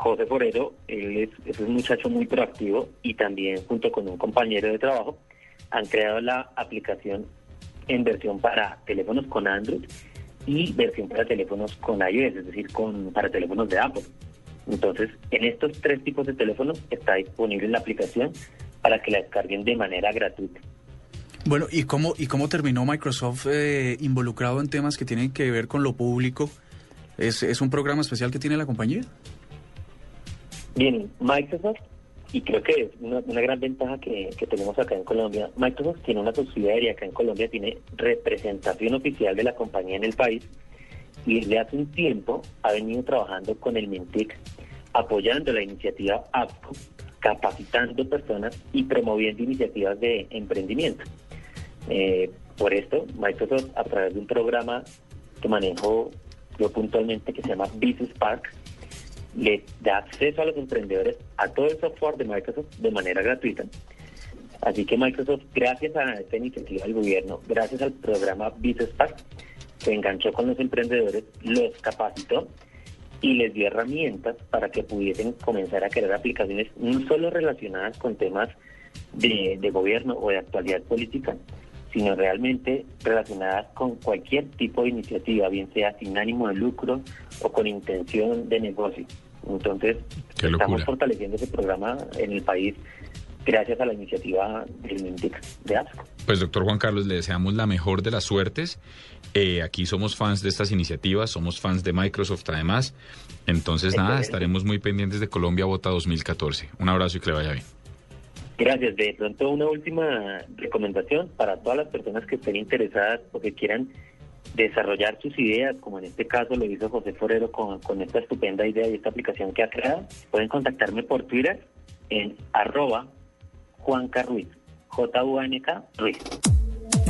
W: José Forero, él es, un muchacho muy proactivo y también junto con un compañero de trabajo han creado la aplicación en versión para teléfonos con Android y versión para teléfonos con iOS, es decir, con para teléfonos de Apple. Entonces, en estos tres tipos de teléfonos está disponible la aplicación para que la descarguen de manera gratuita.
C: Bueno, ¿y cómo, y cómo terminó Microsoft eh, involucrado en temas que tienen que ver con lo público ¿Es, ¿Es un programa especial que tiene la compañía?
W: Bien, Microsoft, y creo que es una, una gran ventaja que, que tenemos acá en Colombia, Microsoft tiene una subsidiaria acá en Colombia, tiene representación oficial de la compañía en el país y desde hace un tiempo ha venido trabajando con el MINTIC, apoyando la iniciativa APCO, capacitando personas y promoviendo iniciativas de emprendimiento. Eh, por esto, Microsoft, a través de un programa que manejo yo puntualmente, que se llama Business Park, le da acceso a los emprendedores a todo el software de Microsoft de manera gratuita. Así que Microsoft, gracias a esta iniciativa del gobierno, gracias al programa Business Park, se enganchó con los emprendedores, los capacitó y les dio herramientas para que pudiesen comenzar a crear aplicaciones no solo relacionadas con temas de gobierno o de actualidad política, sino realmente relacionadas con cualquier tipo de iniciativa, bien sea sin ánimo de lucro o con intención de negocio. Entonces, estamos fortaleciendo ese programa en el país gracias a la iniciativa del MINTIC de ASCO.
A: Pues doctor Juan Carlos, le deseamos la mejor de las suertes. Eh, aquí somos fans de estas iniciativas, somos fans de Microsoft además. Entonces, nada, estaremos muy pendientes de Colombia Vota 2014. Un abrazo y que le vaya bien.
W: Gracias. De pronto, una última recomendación para todas las personas que estén interesadas o que quieran desarrollar sus ideas, como en este caso lo hizo José Forero con, esta estupenda idea y esta aplicación que ha creado. Pueden contactarme por Twitter en arroba Juanca Ruiz, J-U-N-K Ruiz.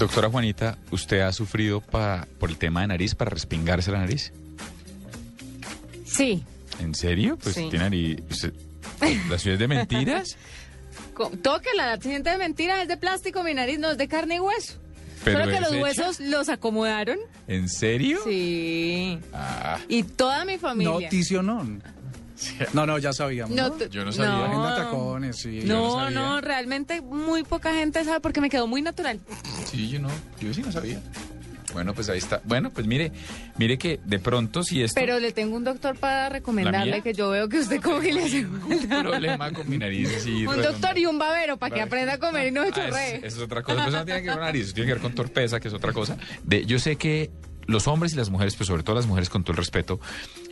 A: Doctora Juanita, ¿usted ha sufrido pa- por el tema de nariz para respingarse la nariz?
B: Sí.
A: ¿En serio? Pues
B: Sí.
A: tiene nariz... ¿La ciudad es de mentiras? <laughs>
B: Tóquela, la siente de mentira, es de plástico, mi nariz no es de carne y hueso.
A: Pero
B: Solo que los
A: hecha-
B: huesos los acomodaron.
A: ¿En serio?
B: Sí.
A: Ah,
B: Y toda mi familia.
C: Noticio no. <laughs> No, no, ya sabíamos.
B: No
C: ¿no?
A: Yo no
B: sabía.
C: Agenda tacones, sí.
B: No, no, realmente muy poca gente sabe porque me quedó muy natural.
A: sí, yo no. Yo sí no sabía. Bueno, pues ahí está. Bueno, pues mire, mire que de pronto si esto...
B: Pero le tengo un doctor para
A: ¿La
B: recomendarle que yo veo que usted como que le hace falta.
A: problema con mi nariz así.
B: Un doctor y un babero para que aprenda a comer y no se
A: Ah,
B: chorree.
A: es, es otra cosa. Pues no tiene que ver con nariz, eso tiene que ver con torpeza, que es otra cosa. De, yo sé que los hombres y las mujeres, pero sobre todo las mujeres con todo el respeto,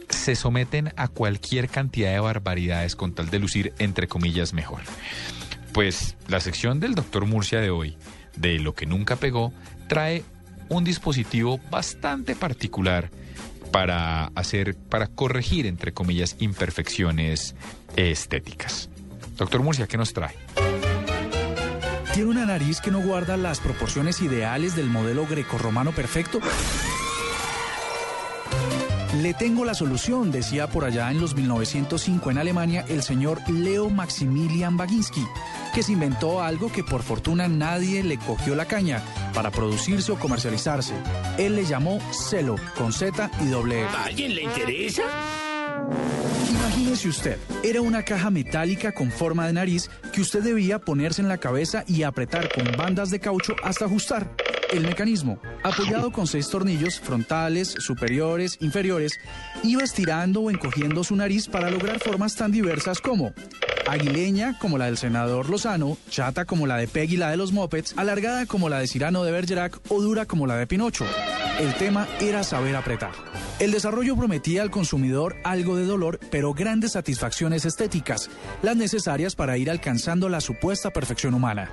A: se someten a cualquier cantidad de barbaridades con tal de lucir, entre comillas, mejor. Pues la sección del doctor Murcia de hoy, de lo que nunca pegó, trae un dispositivo bastante particular para hacer, para corregir, entre comillas, imperfecciones estéticas. Doctor Murcia, ¿qué nos trae?
C: ¿Tiene una nariz que no guarda las proporciones ideales del modelo grecorromano perfecto? Le tengo la solución, decía por allá en los 1905 en Alemania el señor Leo Maximilian Baginski, que se inventó algo que por fortuna nadie le cogió la caña para producirse o comercializarse. Él le llamó Celo, con Z y doble E.
X: ¿A alguien le interesa?
C: Imagínese usted, era una caja metálica con forma de nariz que usted debía ponerse en la cabeza y apretar con bandas de caucho hasta ajustar. El mecanismo, apoyado con seis tornillos frontales, superiores, inferiores, iba estirando o encogiendo su nariz para lograr formas tan diversas como aguileña como la del senador Lozano, chata como la de Peggy la de los Mopeds, alargada como la de Cirano de Bergerac o dura como la de Pinocho. El tema era saber apretar. El desarrollo prometía al consumidor algo de dolor, pero grandes satisfacciones estéticas, las necesarias para ir alcanzando la supuesta perfección humana.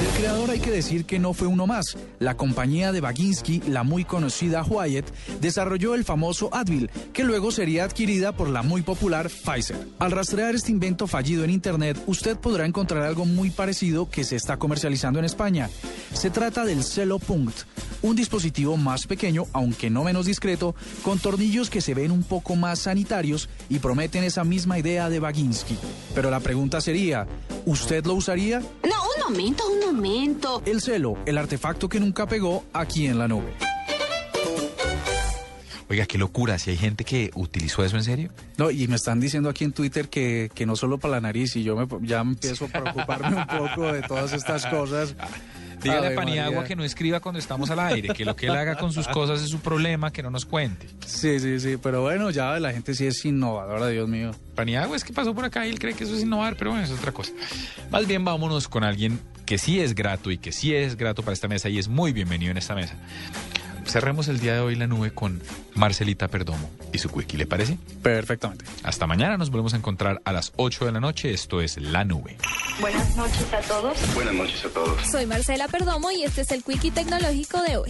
C: El creador hay que decir que no fue uno más. La compañía de Baginski, la muy conocida Wyatt, desarrolló el famoso Advil, que luego sería adquirida por la muy popular Pfizer. Al rastrear este invento fallido en Internet, usted podrá encontrar algo muy parecido que se está comercializando en España. Se trata del Celo Punct, un dispositivo más pequeño, aunque no menos discreto, con tornillos que se ven un poco más sanitarios y prometen esa misma idea de Baginski. Pero la pregunta sería, ¿usted lo usaría?
Y: No, un momento, un momento.
C: El celo, el artefacto que nunca pegó aquí en la nube.
A: Oiga, qué locura, si hay gente que utilizó eso en serio.
C: No, y me están diciendo aquí en Twitter que, que no solo para la nariz, y yo me, ya empiezo a preocuparme un poco de todas estas cosas.
A: Dígale a Paniagua
C: María.
A: que no escriba cuando estamos al aire, que lo que él haga con sus cosas es su problema, que no nos cuente.
C: Sí, sí, sí, pero bueno, ya la gente sí es innovadora, Dios mío.
A: Paniagua es que pasó por acá y él cree que eso es innovar, pero bueno, eso es otra cosa. Más bien vámonos con alguien que sí es grato y que sí es grato para esta mesa y es muy bienvenido en esta mesa. Cerremos el día de hoy la nube con Marcelita Perdomo y su quickie, ¿le parece?
C: Perfectamente.
A: Hasta mañana, nos volvemos a encontrar a las 8 de la noche. Esto es La Nube.
Z: Buenas noches a todos.
X: Buenas noches a todos.
Z: Soy Marcela Perdomo y este es el Quickie Tecnológico de hoy.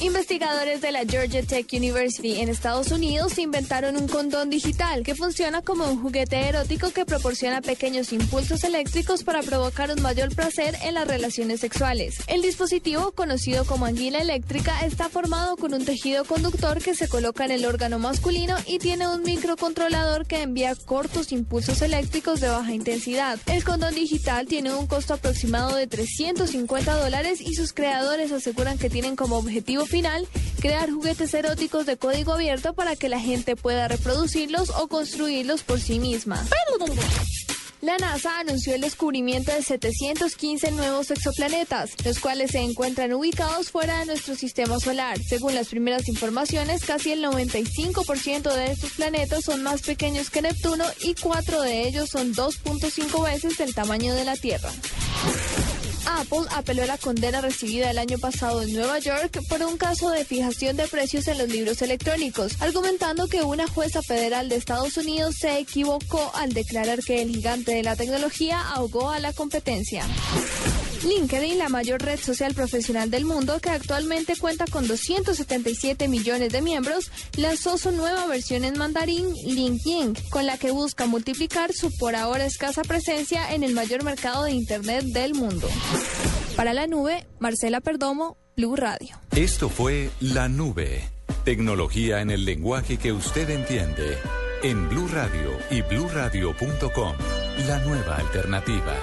Z: Investigadores de la Georgia Tech University en Estados Unidos inventaron un condón digital que funciona como un juguete erótico que proporciona pequeños impulsos eléctricos para provocar un mayor placer en las relaciones sexuales. El dispositivo, conocido como anguila eléctrica, está formado con un tejido conductor que se coloca en el órgano masculino y tiene un microcontrolador que envía cortos impulsos eléctricos de baja intensidad. El condón digital tiene un costo aproximado de 350 dólares y sus creadores aseguran que tienen como objetivo final crear juguetes eróticos de código abierto para que la gente pueda reproducirlos o construirlos por sí misma. La NASA anunció el descubrimiento de 715 nuevos exoplanetas, los cuales se encuentran ubicados fuera de nuestro sistema solar. Según las primeras informaciones, casi el 95% de estos planetas son más pequeños que Neptuno y cuatro de ellos son 2.5 veces el tamaño de la Tierra. Apple apeló a la condena recibida el año pasado en Nueva York por un caso de fijación de precios en los libros electrónicos, argumentando que una jueza federal de Estados Unidos se equivocó al declarar que el gigante de la tecnología ahogó a la competencia. LinkedIn, la mayor red social profesional del mundo, que actualmente cuenta con 277 millones de miembros, lanzó su nueva versión en mandarín, LinkedIn, con la que busca multiplicar su por ahora escasa presencia en el mayor mercado de Internet del mundo. Para la nube, Marcela Perdomo, Blue Radio.
E: Esto fue La Nube. Tecnología en el lenguaje que usted entiende. En Blue Radio y bluradio.com. La nueva alternativa.